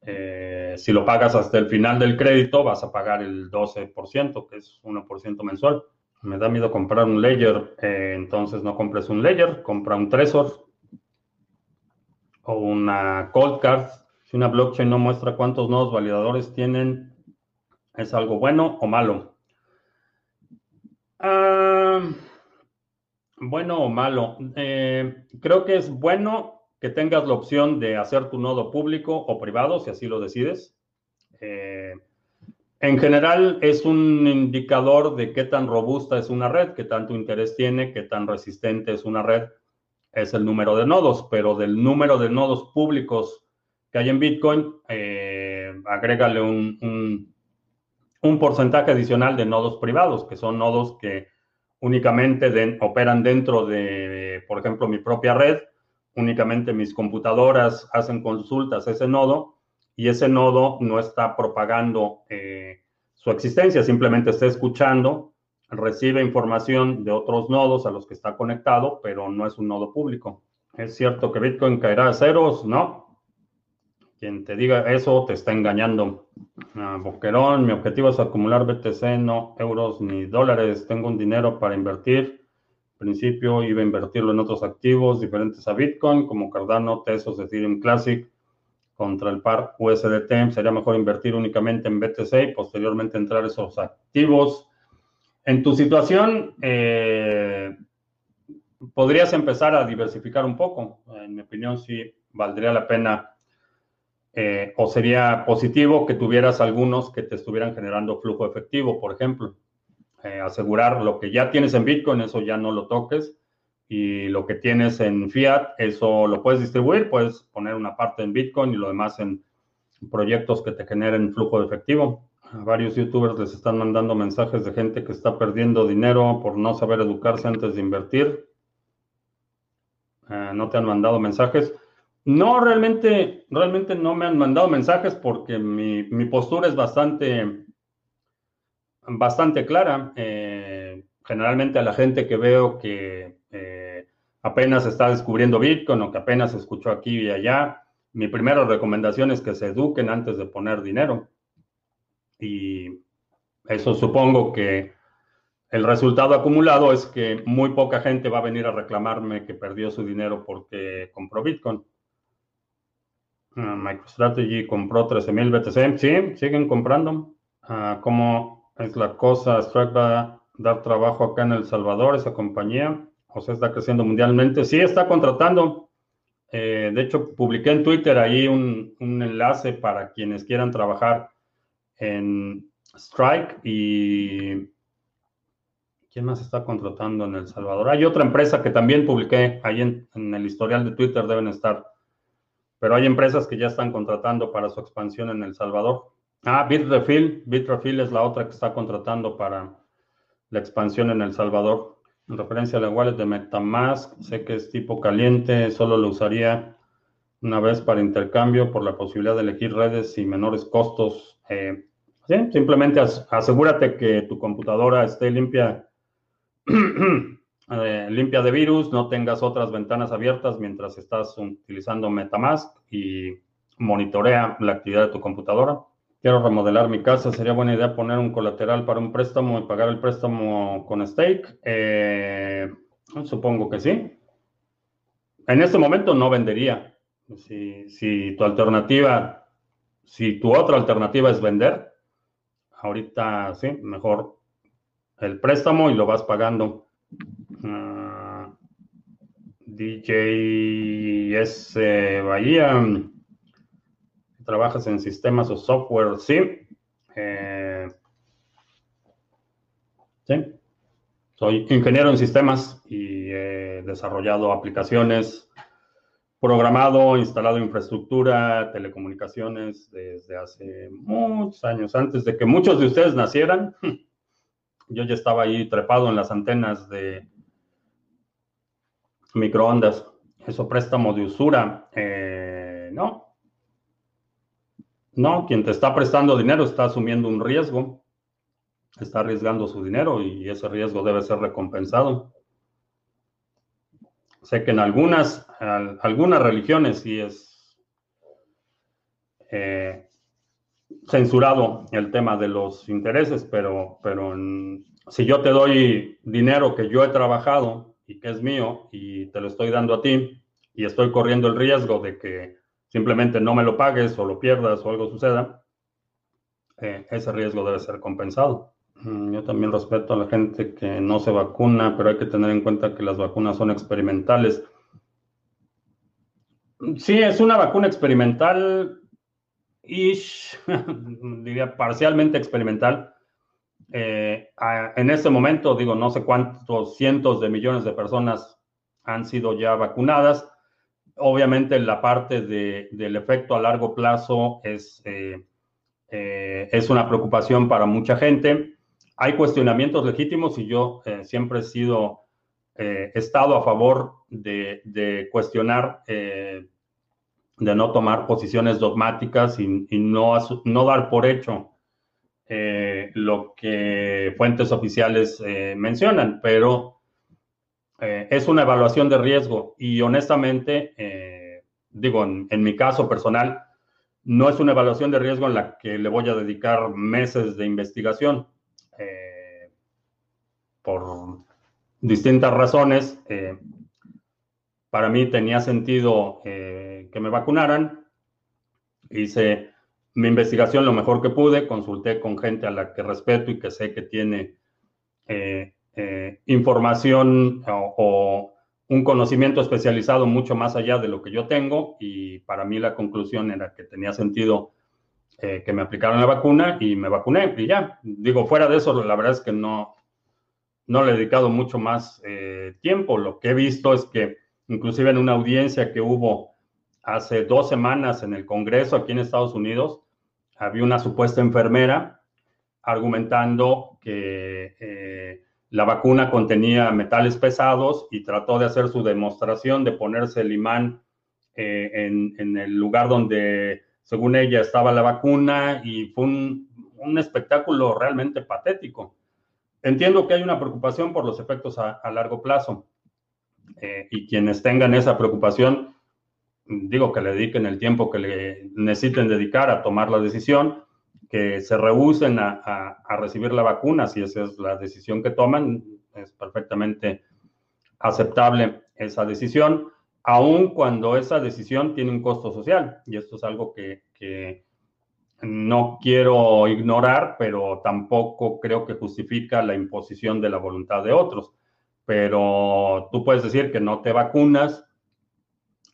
Speaker 1: Eh, si lo pagas hasta el final del crédito, vas a pagar el 12%, que es 1% mensual. Me da miedo comprar un Ledger, eh, entonces no compres un Ledger, compra un Trezor o una Cold Card. Si una blockchain no muestra cuántos nodos validadores tienen, ¿es algo bueno o malo? Ah, bueno o malo. Eh, creo que es bueno que tengas la opción de hacer tu nodo público o privado, si así lo decides. Eh, en general, es un indicador de qué tan robusta es una red, qué tanto interés tiene, qué tan resistente es una red. Es el número de nodos, pero del número de nodos públicos que hay en Bitcoin, eh, agrégale un, un, porcentaje adicional de nodos privados, que son nodos que únicamente operan dentro de, por ejemplo, mi propia red. Únicamente mis computadoras hacen consultas a ese nodo y ese nodo no está propagando eh, su existencia, simplemente está escuchando, recibe información de otros nodos a los que está conectado, pero no es un nodo público. ¿Es cierto que Bitcoin caerá a ceros? No. Quien te diga eso te está engañando. Ah, Boquerón, mi objetivo es acumular BTC, no euros ni dólares. Tengo un dinero para invertir. En principio iba a invertirlo en otros activos diferentes a Bitcoin, como Cardano, Tesos, Ethereum Classic contra el par USDT, sería mejor invertir únicamente en BTC y posteriormente entrar esos activos. En tu situación, eh, podrías empezar a diversificar un poco. En mi opinión, sí valdría la pena eh, o sería positivo que tuvieras algunos que te estuvieran generando flujo efectivo, por ejemplo. Eh, asegurar lo que ya tienes en Bitcoin, eso ya no lo toques y lo que tienes en fiat, eso lo puedes distribuir, puedes poner una parte en Bitcoin y lo demás en proyectos que te generen flujo efectivo. A varios youtubers les están mandando mensajes de gente que está perdiendo dinero por no saber educarse antes de invertir. Eh, no te han mandado mensajes. No, realmente, realmente no me han mandado mensajes porque mi, postura es bastante, bastante clara. Eh, generalmente a la gente que veo que apenas está descubriendo Bitcoin o que apenas escuchó aquí y allá, mi primera recomendación es que se eduquen antes de poner dinero. Y eso supongo que el resultado acumulado es que muy poca gente va a venir a reclamarme que perdió su dinero porque compró Bitcoin. Ah, MicroStrategy compró 13.000 BTC. Sí, siguen comprando. Uh, ¿Cómo es la cosa? Strike va a dar trabajo acá en El Salvador, esa compañía. José está creciendo mundialmente. Sí, está contratando. Eh, de hecho, publiqué en Twitter ahí un, enlace para quienes quieran trabajar en Strike y... ¿Quién más está contratando en El Salvador? Hay otra empresa que también publiqué ahí en, el historial de Twitter, deben estar. Pero hay empresas que ya están contratando para su expansión en El Salvador. Ah, Bitrefill. Bitrefill es la otra que está contratando para la expansión en El Salvador. En referencia a la wallet de Metamask, sé que es tipo caliente, solo lo usaría una vez para intercambio por la posibilidad de elegir redes y menores costos. Eh, simplemente asegúrate que tu computadora esté limpia, <clears throat> eh, limpia de virus, no tengas otras ventanas abiertas mientras estás utilizando Metamask y monitorea la actividad de tu computadora. Quiero remodelar mi casa. Sería buena idea poner un colateral para un préstamo y pagar el préstamo con stake. Eh, supongo que sí. En este momento no vendería. Si, tu alternativa, si tu otra alternativa es vender, ahorita sí, mejor el préstamo y lo vas pagando. Uh, DJS Bahía. ¿Trabajas en sistemas o software? Sí. Eh, sí. Soy ingeniero en sistemas y he desarrollado aplicaciones, programado, instalado infraestructura, telecomunicaciones desde hace muchos años. Antes de que muchos de ustedes nacieran, <laughs> yo ya estaba ahí trepado en las antenas de microondas. Eso préstamo de usura. Eh, no. No, quien te está prestando dinero está asumiendo un riesgo está arriesgando su dinero y ese riesgo debe ser recompensado. Sé que en algunas, algunas religiones sí es eh, censurado el tema de los intereses, pero, pero si yo te doy dinero que yo he trabajado y que es mío y te lo estoy dando a ti y estoy corriendo el riesgo de que simplemente no me lo pagues o lo pierdas o algo suceda, eh, ese riesgo debe ser compensado. Mm, yo también respeto a la gente que no se vacuna, pero hay que tener en cuenta que las vacunas son experimentales. Sí, es una vacuna experimental, ish, <laughs> diría parcialmente experimental. Eh, en este momento, digo, no sé cuántos cientos de millones de personas han sido ya vacunadas. Obviamente la parte del efecto a largo plazo es, eh, eh, es una preocupación para mucha gente hay cuestionamientos legítimos y yo eh, siempre he sido, eh, estado a favor de, cuestionar, eh, de no tomar posiciones dogmáticas y, no, no, dar por hecho lo que fuentes oficiales mencionan, pero es una evaluación de riesgo y honestamente, digo, en, en mi caso personal, no es una evaluación de riesgo en la que le voy a dedicar meses de investigación eh, por distintas razones, eh, para mí tenía sentido eh, que me vacunaran. Hice mi investigación lo mejor que pude, consulté con gente a la que respeto y que sé que tiene información o, un conocimiento especializado mucho más allá de lo que yo tengo y para mí la conclusión era que tenía sentido eh, que me aplicaron la vacuna y me vacuné y ya. Digo, fuera de eso, la verdad es que no, no le he dedicado mucho más eh, tiempo. Lo que he visto es que inclusive en una audiencia que hubo hace dos semanas en el Congreso aquí en Estados Unidos, había una supuesta enfermera argumentando que eh, la vacuna contenía metales pesados y trató de hacer su demostración de ponerse el imán en, en, el lugar donde según ella estaba la vacuna y fue un, espectáculo realmente patético. Entiendo que hay una preocupación por los efectos a, largo plazo eh, y quienes tengan esa preocupación, digo que le dediquen el tiempo que le necesiten dedicar a tomar la decisión, que se rehúsen a, a recibir la vacuna, si esa es la decisión que toman, es perfectamente aceptable esa decisión aun cuando esa decisión tiene un costo social. Y esto es algo que, no quiero ignorar, pero tampoco creo que justifica la imposición de la voluntad de otros. Pero tú puedes decir que no te vacunas,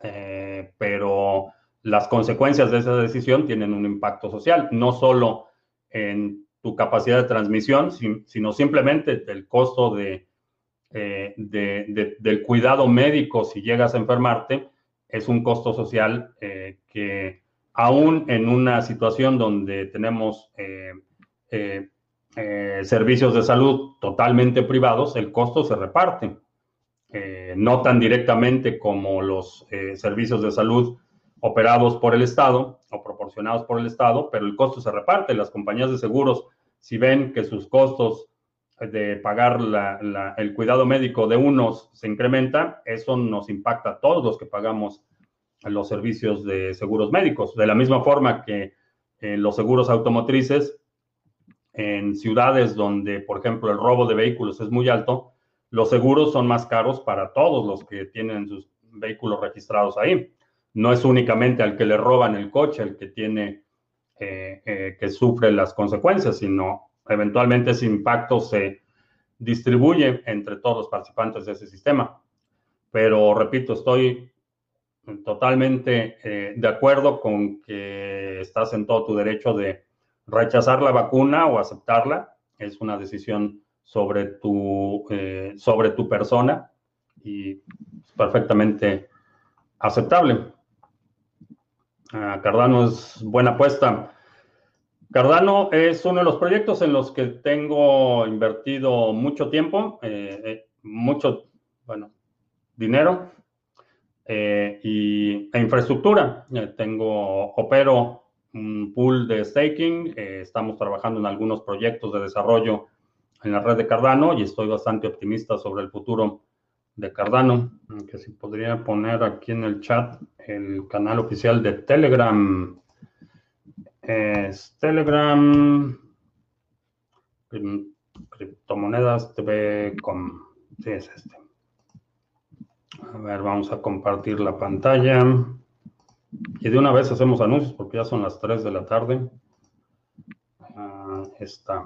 Speaker 1: eh, pero las consecuencias de esa decisión tienen un impacto social, no solo en tu capacidad de transmisión, sino simplemente el costo de, eh, del cuidado médico si llegas a enfermarte es un costo social eh, que aún en una situación donde tenemos eh, servicios de salud totalmente privados, el costo se reparte. No tan directamente como los servicios de salud operados por el Estado o proporcionados por el Estado, pero el costo se reparte. Las compañías de seguros, si ven que sus costos de pagar el cuidado médico de unos se incrementa, eso nos impacta a todos los que pagamos los servicios de seguros médicos. De la misma forma que los seguros automotrices, en ciudades donde, por ejemplo, el robo de vehículos es muy alto, los seguros son más caros para todos los que tienen sus vehículos registrados ahí. No es únicamente al que le roban el coche el que tiene, eh, eh, que sufre las consecuencias, sino eventualmente ese impacto se distribuye entre todos los participantes de ese sistema. Pero repito, estoy totalmente eh, de acuerdo con que estás en todo tu derecho de rechazar la vacuna o aceptarla. Es una decisión sobre tu, eh, sobre tu persona y es perfectamente aceptable. Ah, Cardano es buena apuesta. Cardano es uno de los proyectos en los que tengo invertido mucho tiempo, eh, eh, mucho, bueno, dinero y, e infraestructura. tengo, opero un pool de staking, estamos trabajando en algunos proyectos de desarrollo en la red de Cardano y estoy bastante optimista sobre el futuro de Cardano. Que si podría poner aquí en el chat el canal oficial de Telegram. Es Telegram. Criptomonedas TV.com. Sí, es este. A ver, vamos a compartir la pantalla. Y de una vez hacemos anuncios porque ya son las 3 de la tarde. Ah, está.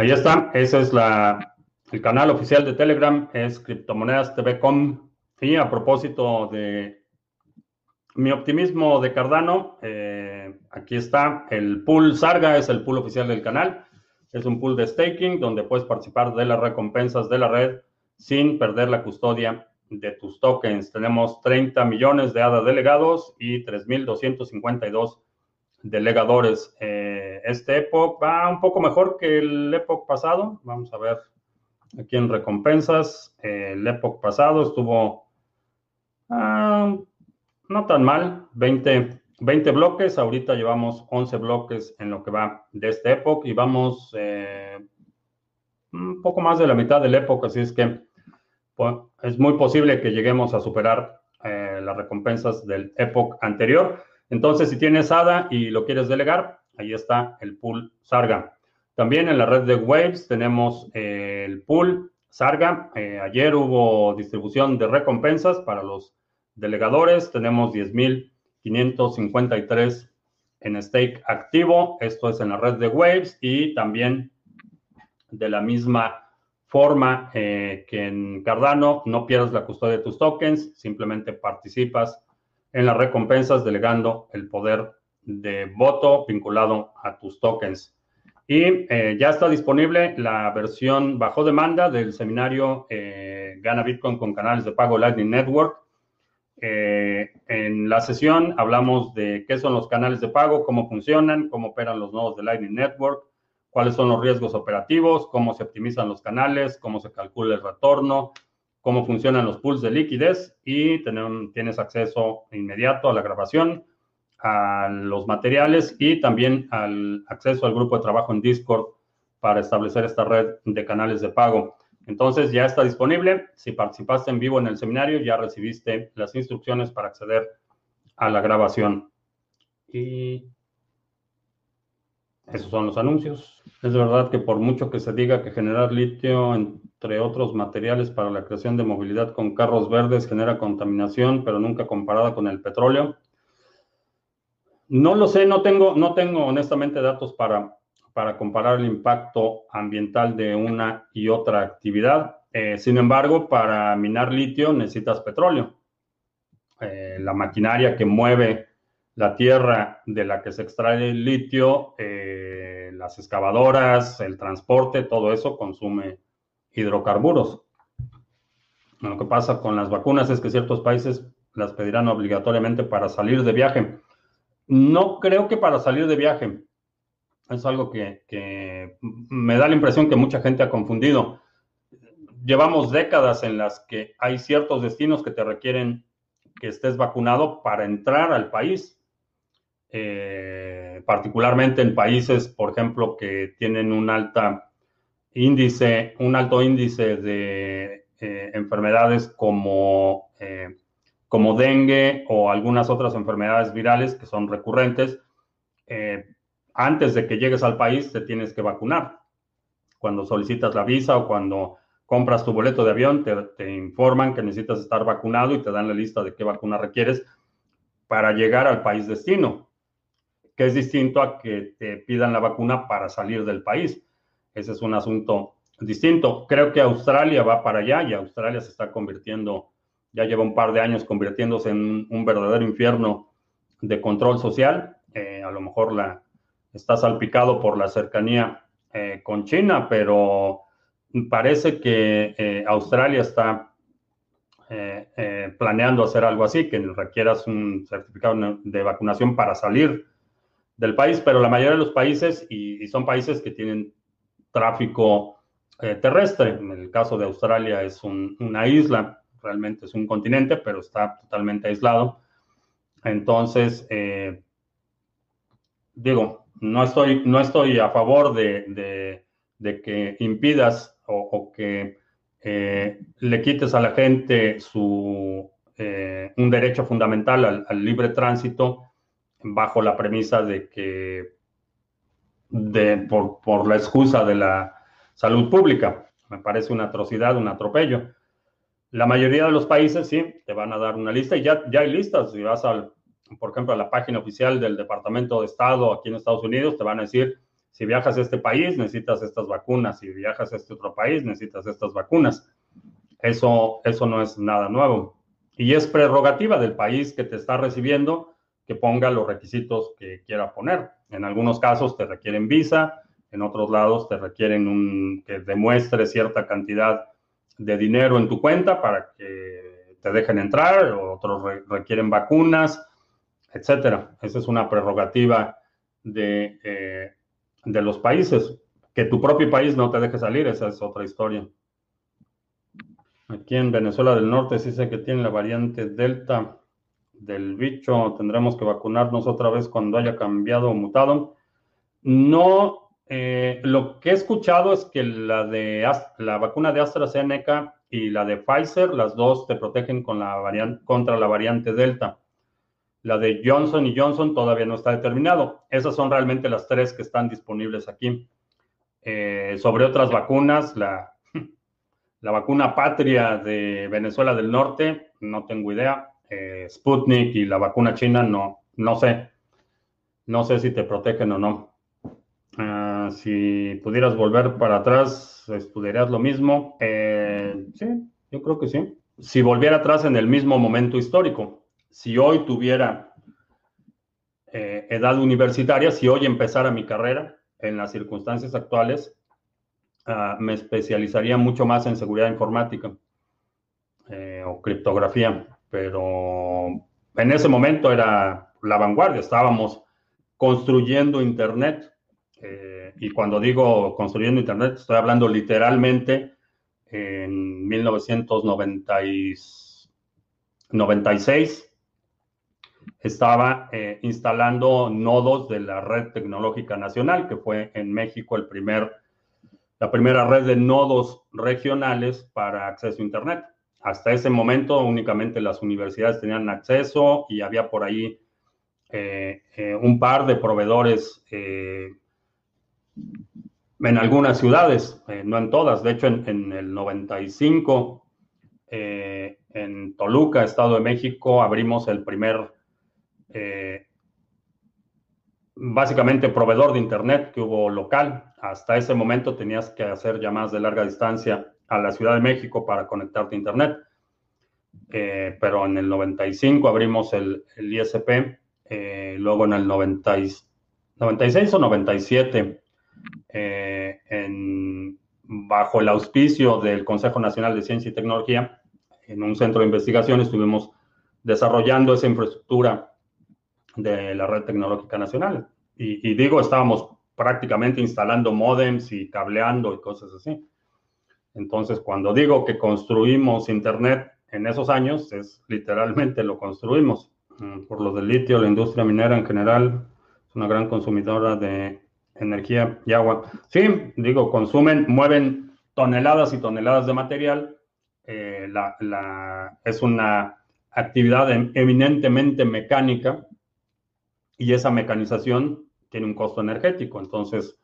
Speaker 1: Ahí está, ese es la, el canal oficial de Telegram, es criptomonedas TV.com. Y a propósito de mi optimismo de Cardano, eh, aquí está el pool Sarga, es el pool oficial del canal. Es un pool de staking donde puedes participar de las recompensas de la red sin perder la custodia de tus tokens. Tenemos 30 millones de ADA delegados y 3.252 delegadores. Eh, este Epoch va un poco mejor que el Epoch pasado. Vamos a ver aquí en recompensas. el Epoch pasado estuvo ah, no tan mal, 20, 20 bloques. Ahorita llevamos 11 bloques en lo que va de este Epoch y vamos eh, un poco más de la mitad del Epoch, así es que pues, es muy posible que lleguemos a superar eh, las recompensas del Epoch anterior. Entonces, si tienes ADA y lo quieres delegar, ahí está el pool Sarga. También en la red de Waves tenemos eh, el pool Sarga. Eh, ayer hubo distribución de recompensas para los delegadores. Tenemos 10.553 en stake activo. Esto es en la red de Waves y también de la misma forma eh, que en Cardano, no pierdas la custodia de tus tokens, simplemente participas en las recompensas delegando el poder de voto vinculado a tus tokens. Y eh, ya está disponible la versión bajo demanda del seminario eh, Gana Bitcoin con canales de pago Lightning Network. Eh, en la sesión hablamos de qué son los canales de pago, cómo funcionan, cómo operan los nodos de Lightning Network, cuáles son los riesgos operativos, cómo se optimizan los canales, cómo se calcula el retorno, cómo funcionan los pools de liquidez y tienes acceso inmediato a la grabación, a los materiales y también al acceso al grupo de trabajo en Discord para establecer esta red de canales de pago. Entonces ya está disponible. Si participaste en vivo en el seminario, ya recibiste las instrucciones para acceder a la grabación. Y esos son los anuncios. Es verdad que por mucho que se diga que generar litio, entre otros materiales para la creación de movilidad con carros verdes, genera contaminación, pero nunca comparada con el petróleo. No lo sé, no tengo, no tengo honestamente datos para, para comparar el impacto ambiental de una y otra actividad. Eh, sin embargo, para minar litio necesitas petróleo. Eh, la maquinaria que mueve la tierra de la que se extrae el litio, eh, las excavadoras, el transporte, todo eso consume hidrocarburos. Lo que pasa con las vacunas es que ciertos países las pedirán obligatoriamente para salir de viaje. No creo que para salir de viaje. Es algo que, me da la impresión que mucha gente ha confundido. Llevamos décadas en las que hay ciertos destinos que te requieren que estés vacunado para entrar al país eh, particularmente en países, por ejemplo, que tienen un alta índice, un alto índice de eh, enfermedades como, eh, como dengue o algunas otras enfermedades virales que son recurrentes. antes de que llegues al país te tienes que vacunar. Cuando solicitas la visa o cuando compras tu boleto de avión, te, te informan que necesitas estar vacunado y te dan la lista de qué vacuna requieres para llegar al país destino que es distinto a que te pidan la vacuna para salir del país. Ese es un asunto distinto. Creo que Australia va para allá y Australia se está convirtiendo ya lleva un par de años convirtiéndose en un verdadero infierno de control social. Eh, a lo mejor la, está salpicado por la cercanía eh, con China, pero parece que eh, Australia está planeando hacer algo así, que requieras un certificado de vacunación para salir del país, pero la mayoría de los países, y, son países que tienen tráfico terrestre, en el caso de Australia es una isla, realmente es un continente, pero está totalmente aislado. Entonces, eh, digo, no estoy, no estoy a favor de, que impidas o, que eh, le quites a la gente su, eh, un derecho fundamental al, libre tránsito bajo la premisa de que por, por la excusa de la salud pública. Me parece una atrocidad, un atropello. La mayoría de los países sí, te van a dar una lista y ya, ya hay listas. Si vas, al, por ejemplo, a la página oficial del Departamento de Estado aquí en Estados Unidos, te van a decir, si viajas a este país, necesitas estas vacunas. Si viajas a este otro país, necesitas estas vacunas. Eso, eso no es nada nuevo. Y es prerrogativa del país que te está recibiendo que ponga los requisitos que quiera poner. En algunos casos te requieren visa, en otros lados te requieren un, que demuestre cierta cantidad de dinero en tu cuenta para que te dejen entrar, otros requieren vacunas, etcétera. Esa es una prerrogativa de, eh, de los países. Que tu propio país no te deje salir, esa es otra historia. Aquí en Venezuela del Norte sí sé que tiene la variante Delta del bicho. Tendremos que vacunarnos otra vez cuando haya cambiado o mutado. No eh, lo que he escuchado es que la, de, la vacuna de AstraZeneca y la de Pfizer, las dos te protegen contra la variante Delta. La de Johnson y Johnson todavía no está determinado. Esas son realmente las tres que están disponibles aquí. Eh, sobre otras vacunas, la, <laughs> la vacuna patria de Venezuela del Norte, no tengo idea. Eh, Sputnik y la vacuna china, no, no sé. No sé si te protegen o no. Ah, si pudieras volver para atrás, ¿estudiarías lo mismo? Eh, sí, yo creo que sí. Si volviera atrás en el mismo momento histórico, si hoy tuviera eh, edad universitaria, si hoy empezara mi carrera en las circunstancias actuales, ah, me especializaría mucho más en seguridad informática o criptografía, pero en ese momento era la vanguardia, estábamos construyendo Internet eh, y cuando digo construyendo Internet, estoy hablando literalmente en 1996. Estaba eh, instalando nodos de la Red Tecnológica Nacional, que fue en México el primer, la primera red de nodos regionales para acceso a Internet. Hasta ese momento únicamente las universidades tenían acceso y había por ahí eh, un par de proveedores en algunas ciudades, eh, no en todas. De hecho, en, el 95, eh, en Toluca, Estado de México, abrimos el primer, eh, básicamente, proveedor de Internet que hubo local. Hasta ese momento tenías que hacer llamadas de larga distancia a la Ciudad de México para conectarte a Internet. pero en el 95 abrimos el, ISP, luego en el 96 o 97 eh, bajo el auspicio del Consejo Nacional de Ciencia y Tecnología, en un centro de investigación estuvimos desarrollando esa infraestructura de la red tecnológica nacional. Y, digo, estábamos prácticamente instalando modems y cableando y cosas así. Entonces, cuando digo que construimos Internet en esos años, es literalmente lo construimos. Mm, por lo del litio, la industria minera en general es una gran consumidora de energía y agua. Sí, digo, consumen, mueven toneladas y toneladas de material. Eh, es una actividad em, eminentemente mecánica y esa mecanización tiene un costo energético. Entonces,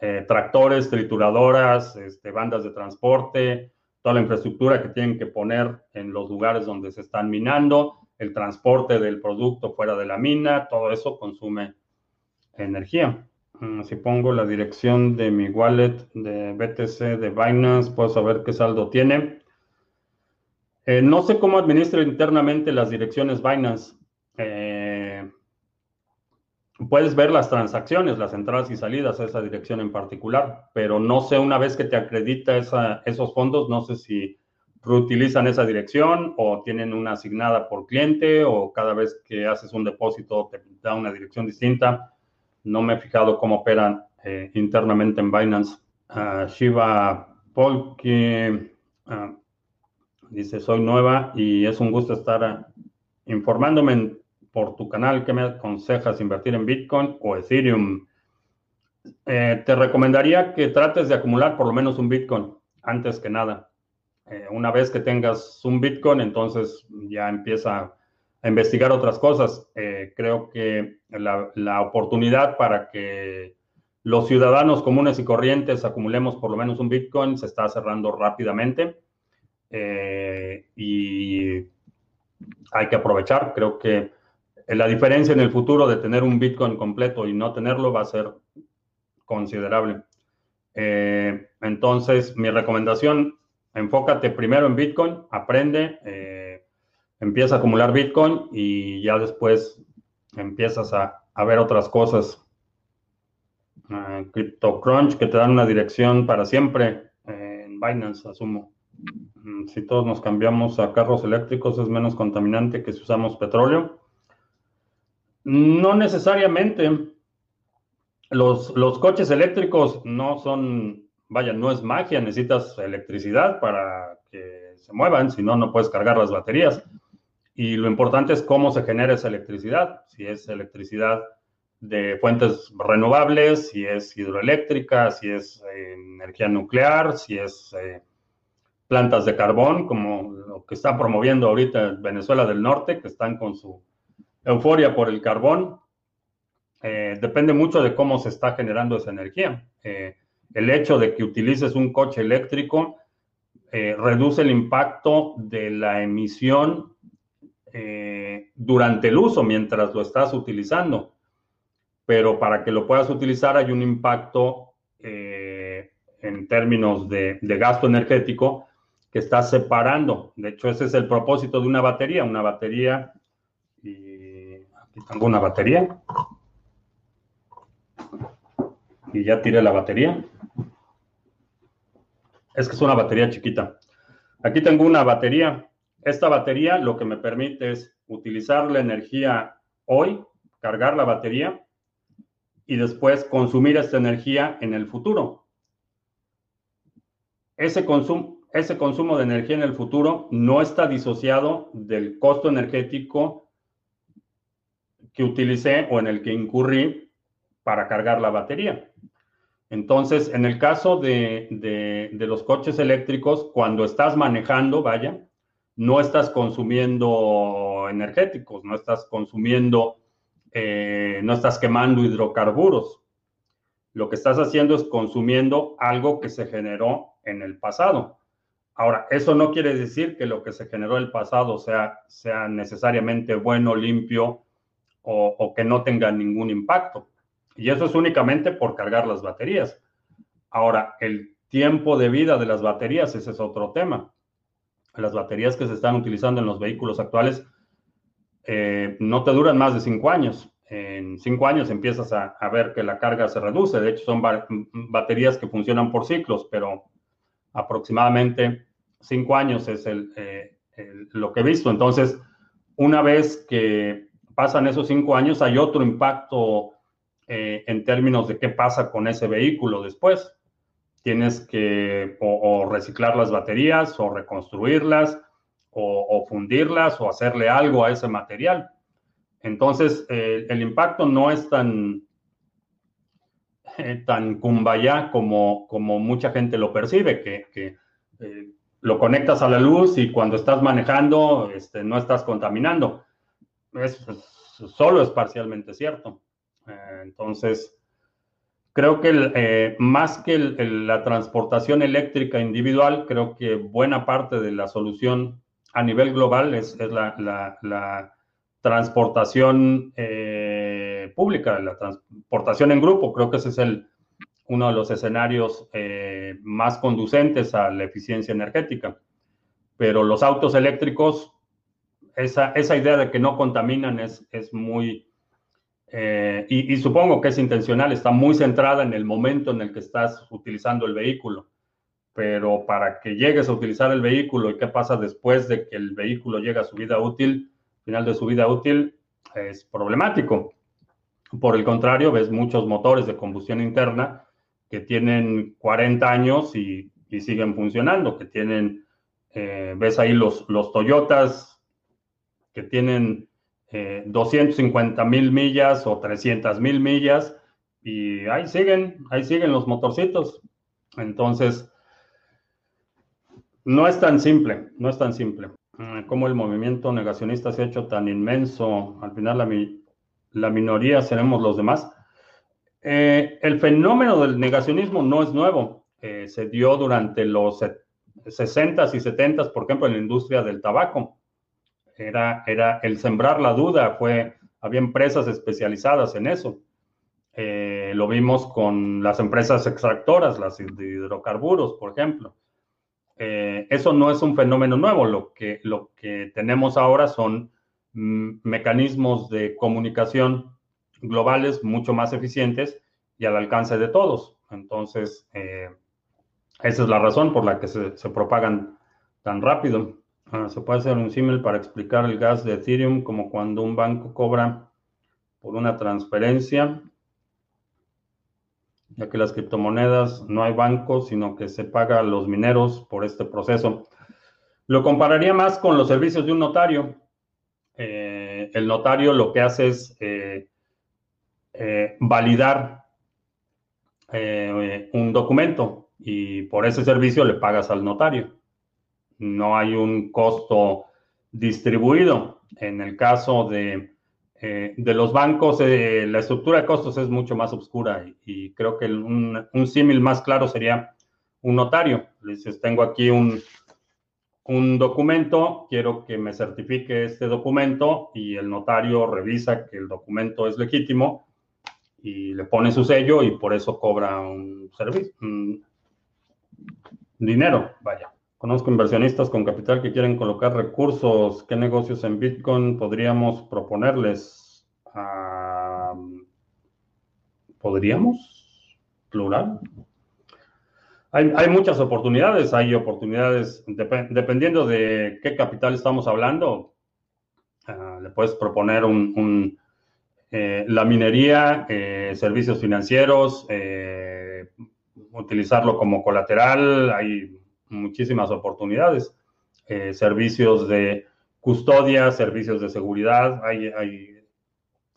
Speaker 1: eh, tractores, trituradoras, este, bandas de transporte, toda la infraestructura que tienen que poner en los lugares donde se están minando, el transporte del producto fuera de la mina, todo eso consume energía. Mm, si pongo la dirección de mi wallet de BTC de Binance, puedo saber qué saldo tiene. Eh, no sé cómo administra internamente las direcciones Binance. Eh, puedes ver las transacciones, las entradas y salidas a esa dirección en particular, pero no sé una vez que te acredita esos fondos, no sé si reutilizan esa dirección o tienen una asignada por cliente o cada vez que haces un depósito te da una dirección distinta. No me he fijado cómo operan eh, internamente en Binance. Uh, Shiva Polki uh, dice, soy nueva y es un gusto estar informándome por tu canal. ¿Qué me aconsejas invertir en Bitcoin o Ethereum? Eh, te recomendaría que trates de acumular por lo menos un Bitcoin antes que nada. Eh, una vez que tengas un Bitcoin, entonces ya empieza a investigar otras cosas. Eh, creo que la, la, oportunidad para que los ciudadanos comunes y corrientes acumulemos por lo menos un Bitcoin se está cerrando rápidamente y hay que aprovechar. Creo que la diferencia en el futuro de tener un Bitcoin completo y no tenerlo va a ser considerable. entonces, mi recomendación enfócate primero en Bitcoin, aprende, eh, empieza a acumular Bitcoin y ya después empiezas a, ver otras cosas. Uh, CryptoCrunch, que te dan una dirección para siempre eh, en Binance, asumo. Mm, si todos nos cambiamos a carros eléctricos, es menos contaminante que si usamos petróleo. No necesariamente. Los, los coches eléctricos no son vaya, no es magia, necesitas electricidad para que se muevan, si no, no puedes cargar las baterías. Y lo importante es cómo se genera esa electricidad, si es electricidad de fuentes renovables, si es hidroeléctrica, si es eh, energía nuclear, si es eh, plantas de carbón, como lo que está promoviendo ahorita Venezuela del Norte, que están con su euforia por el carbón. Eh, depende mucho de cómo se está generando esa energía el hecho de que utilices un coche eléctrico eh, reduce el impacto de la emisión eh, durante el uso, mientras lo estás utilizando. Pero para que lo puedas utilizar hay un impacto eh, en términos de, de gasto energético que estás separando. De hecho, ese es el propósito de una batería. Una batería, tengo una batería, y ya tiré la batería. Es que es una batería chiquita. Aquí tengo una batería. Esta batería lo que me permite es utilizar la energía hoy, cargar la batería y después consumir esta energía en el futuro. Ese ese consumo de energía en el futuro no está disociado del costo energético que utilicé o en el que incurrí para cargar la batería. Entonces, en el caso de, los coches eléctricos, cuando estás manejando, vaya, no estás consumiendo energéticos, no estás consumiendo, eh, no estás quemando hidrocarburos. Lo que estás haciendo es consumiendo algo que se generó en el pasado. Ahora, eso no quiere decir que lo que se generó en el pasado sea, sea necesariamente bueno, limpio o que no tenga ningún impacto. Y eso es únicamente por cargar las baterías. Ahora, el tiempo de vida de las baterías, ese es otro tema. Las baterías que se están utilizando en los vehículos actuales eh, no te duran más de cinco años. En cinco años empiezas a, ver que la carga se reduce. De hecho, son baterías que funcionan por ciclos, pero aproximadamente cinco años es eh, lo que he visto. Entonces, una vez que pasan esos cinco años, hay otro impacto eh, en términos de qué pasa con ese vehículo después. Tienes que o, reciclar las baterías o reconstruirlas o, fundirlas o hacerle algo a ese material. Entonces, eh, el impacto no es tan, eh, tan como, como mucha gente lo percibe, que, lo conectas a la luz y cuando estás manejando este, no estás contaminando. Es, solo es parcialmente cierto. Eh, entonces, creo que eh, más que la transportación eléctrica individual, creo que buena parte de la solución a nivel global es, la, transportación eh, pública, la transportación en grupo. Creo que ese es el, uno de los escenarios más conducentes a la eficiencia energética. pero los autos eléctricos, esa, esa idea de que no contaminan es, es muy, eh, y, supongo que es intencional, está muy centrada en el momento en el que estás utilizando el vehículo. Pero para que llegues a utilizar el vehículo y qué pasa después de que el vehículo llega a su vida útil, final de su vida útil, es problemático. Por el contrario, ves muchos motores de combustión interna que tienen 40 años y, y siguen funcionando, que tienen, eh, ves ahí los, los Toyotas que tienen eh, 250 mil millas o 300 mil millas y ahí siguen, ahí siguen los motorcitos. Entonces, no es tan simple, no es tan simple. Mm, Como el movimiento negacionista se ha hecho tan inmenso, al final la, la minoría seremos los demás. Eh, el fenómeno del negacionismo no es nuevo, eh, se dio durante los 60s y 70s, por ejemplo, en la industria del tabaco. Era, era el sembrar la duda, fue, había empresas especializadas en eso. Eh, lo vimos con las empresas extractoras, las de hidrocarburos, por ejemplo. Eh, eso no es un fenómeno nuevo, lo que, lo que tenemos ahora son mm, mecanismos de comunicación globales mucho más eficientes y al alcance de todos. Entonces, eh, esa es la razón por la que se, se propagan tan rápido. Ah, se puede hacer un símil para explicar el gas de Ethereum como cuando un banco cobra por una transferencia, ya que las criptomonedas no hay bancos, sino que se paga a los mineros por este proceso. Lo compararía más con los servicios de un notario. Eh, el notario lo que hace es eh, eh, validar un documento y por ese servicio le pagas al notario. No hay un costo distribuido. En el caso de, eh, de los bancos, eh, la estructura de costos es mucho más oscura y, creo que un, un símil más claro sería un notario. Le dices, tengo aquí un, un documento, quiero que me certifique este documento y el notario revisa que el documento es legítimo y le pone su sello y por eso cobra un servicio, un dinero, vaya. Conozco inversionistas con capital que quieren colocar recursos. ¿Qué negocios en Bitcoin podríamos proponerles? ¿Podríamos? Plural. Hay, muchas oportunidades. Hay oportunidades, dep dependiendo de qué capital estamos hablando. Uh, le puedes proponer un, un eh, la minería, eh, servicios financieros, eh, utilizarlo como colateral. Hay muchísimas oportunidades. Eh, servicios de custodia, servicios de seguridad. Hay, hay,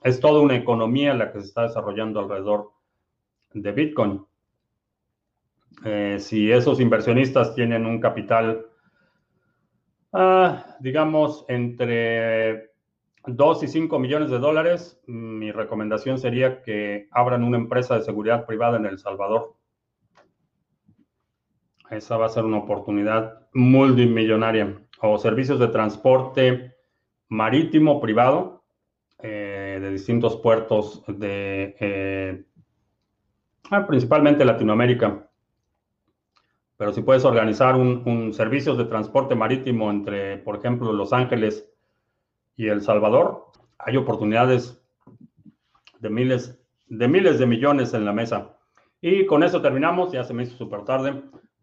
Speaker 1: es toda una economía la que se está desarrollando alrededor de Bitcoin. Eh, si esos inversionistas tienen un capital, ah, digamos, entre 2 y 5 millones de dólares, mi recomendación sería que abran una empresa de seguridad privada en El Salvador. Esa va a ser una oportunidad multimillonaria. O servicios de transporte marítimo privado eh, de distintos puertos de eh, ah, principalmente Latinoamérica. Pero si puedes organizar un, un servicios de transporte marítimo entre, por ejemplo, Los Ángeles y El Salvador, hay oportunidades de miles, de miles de millones en la mesa. Y con eso terminamos, ya se me hizo súper tarde.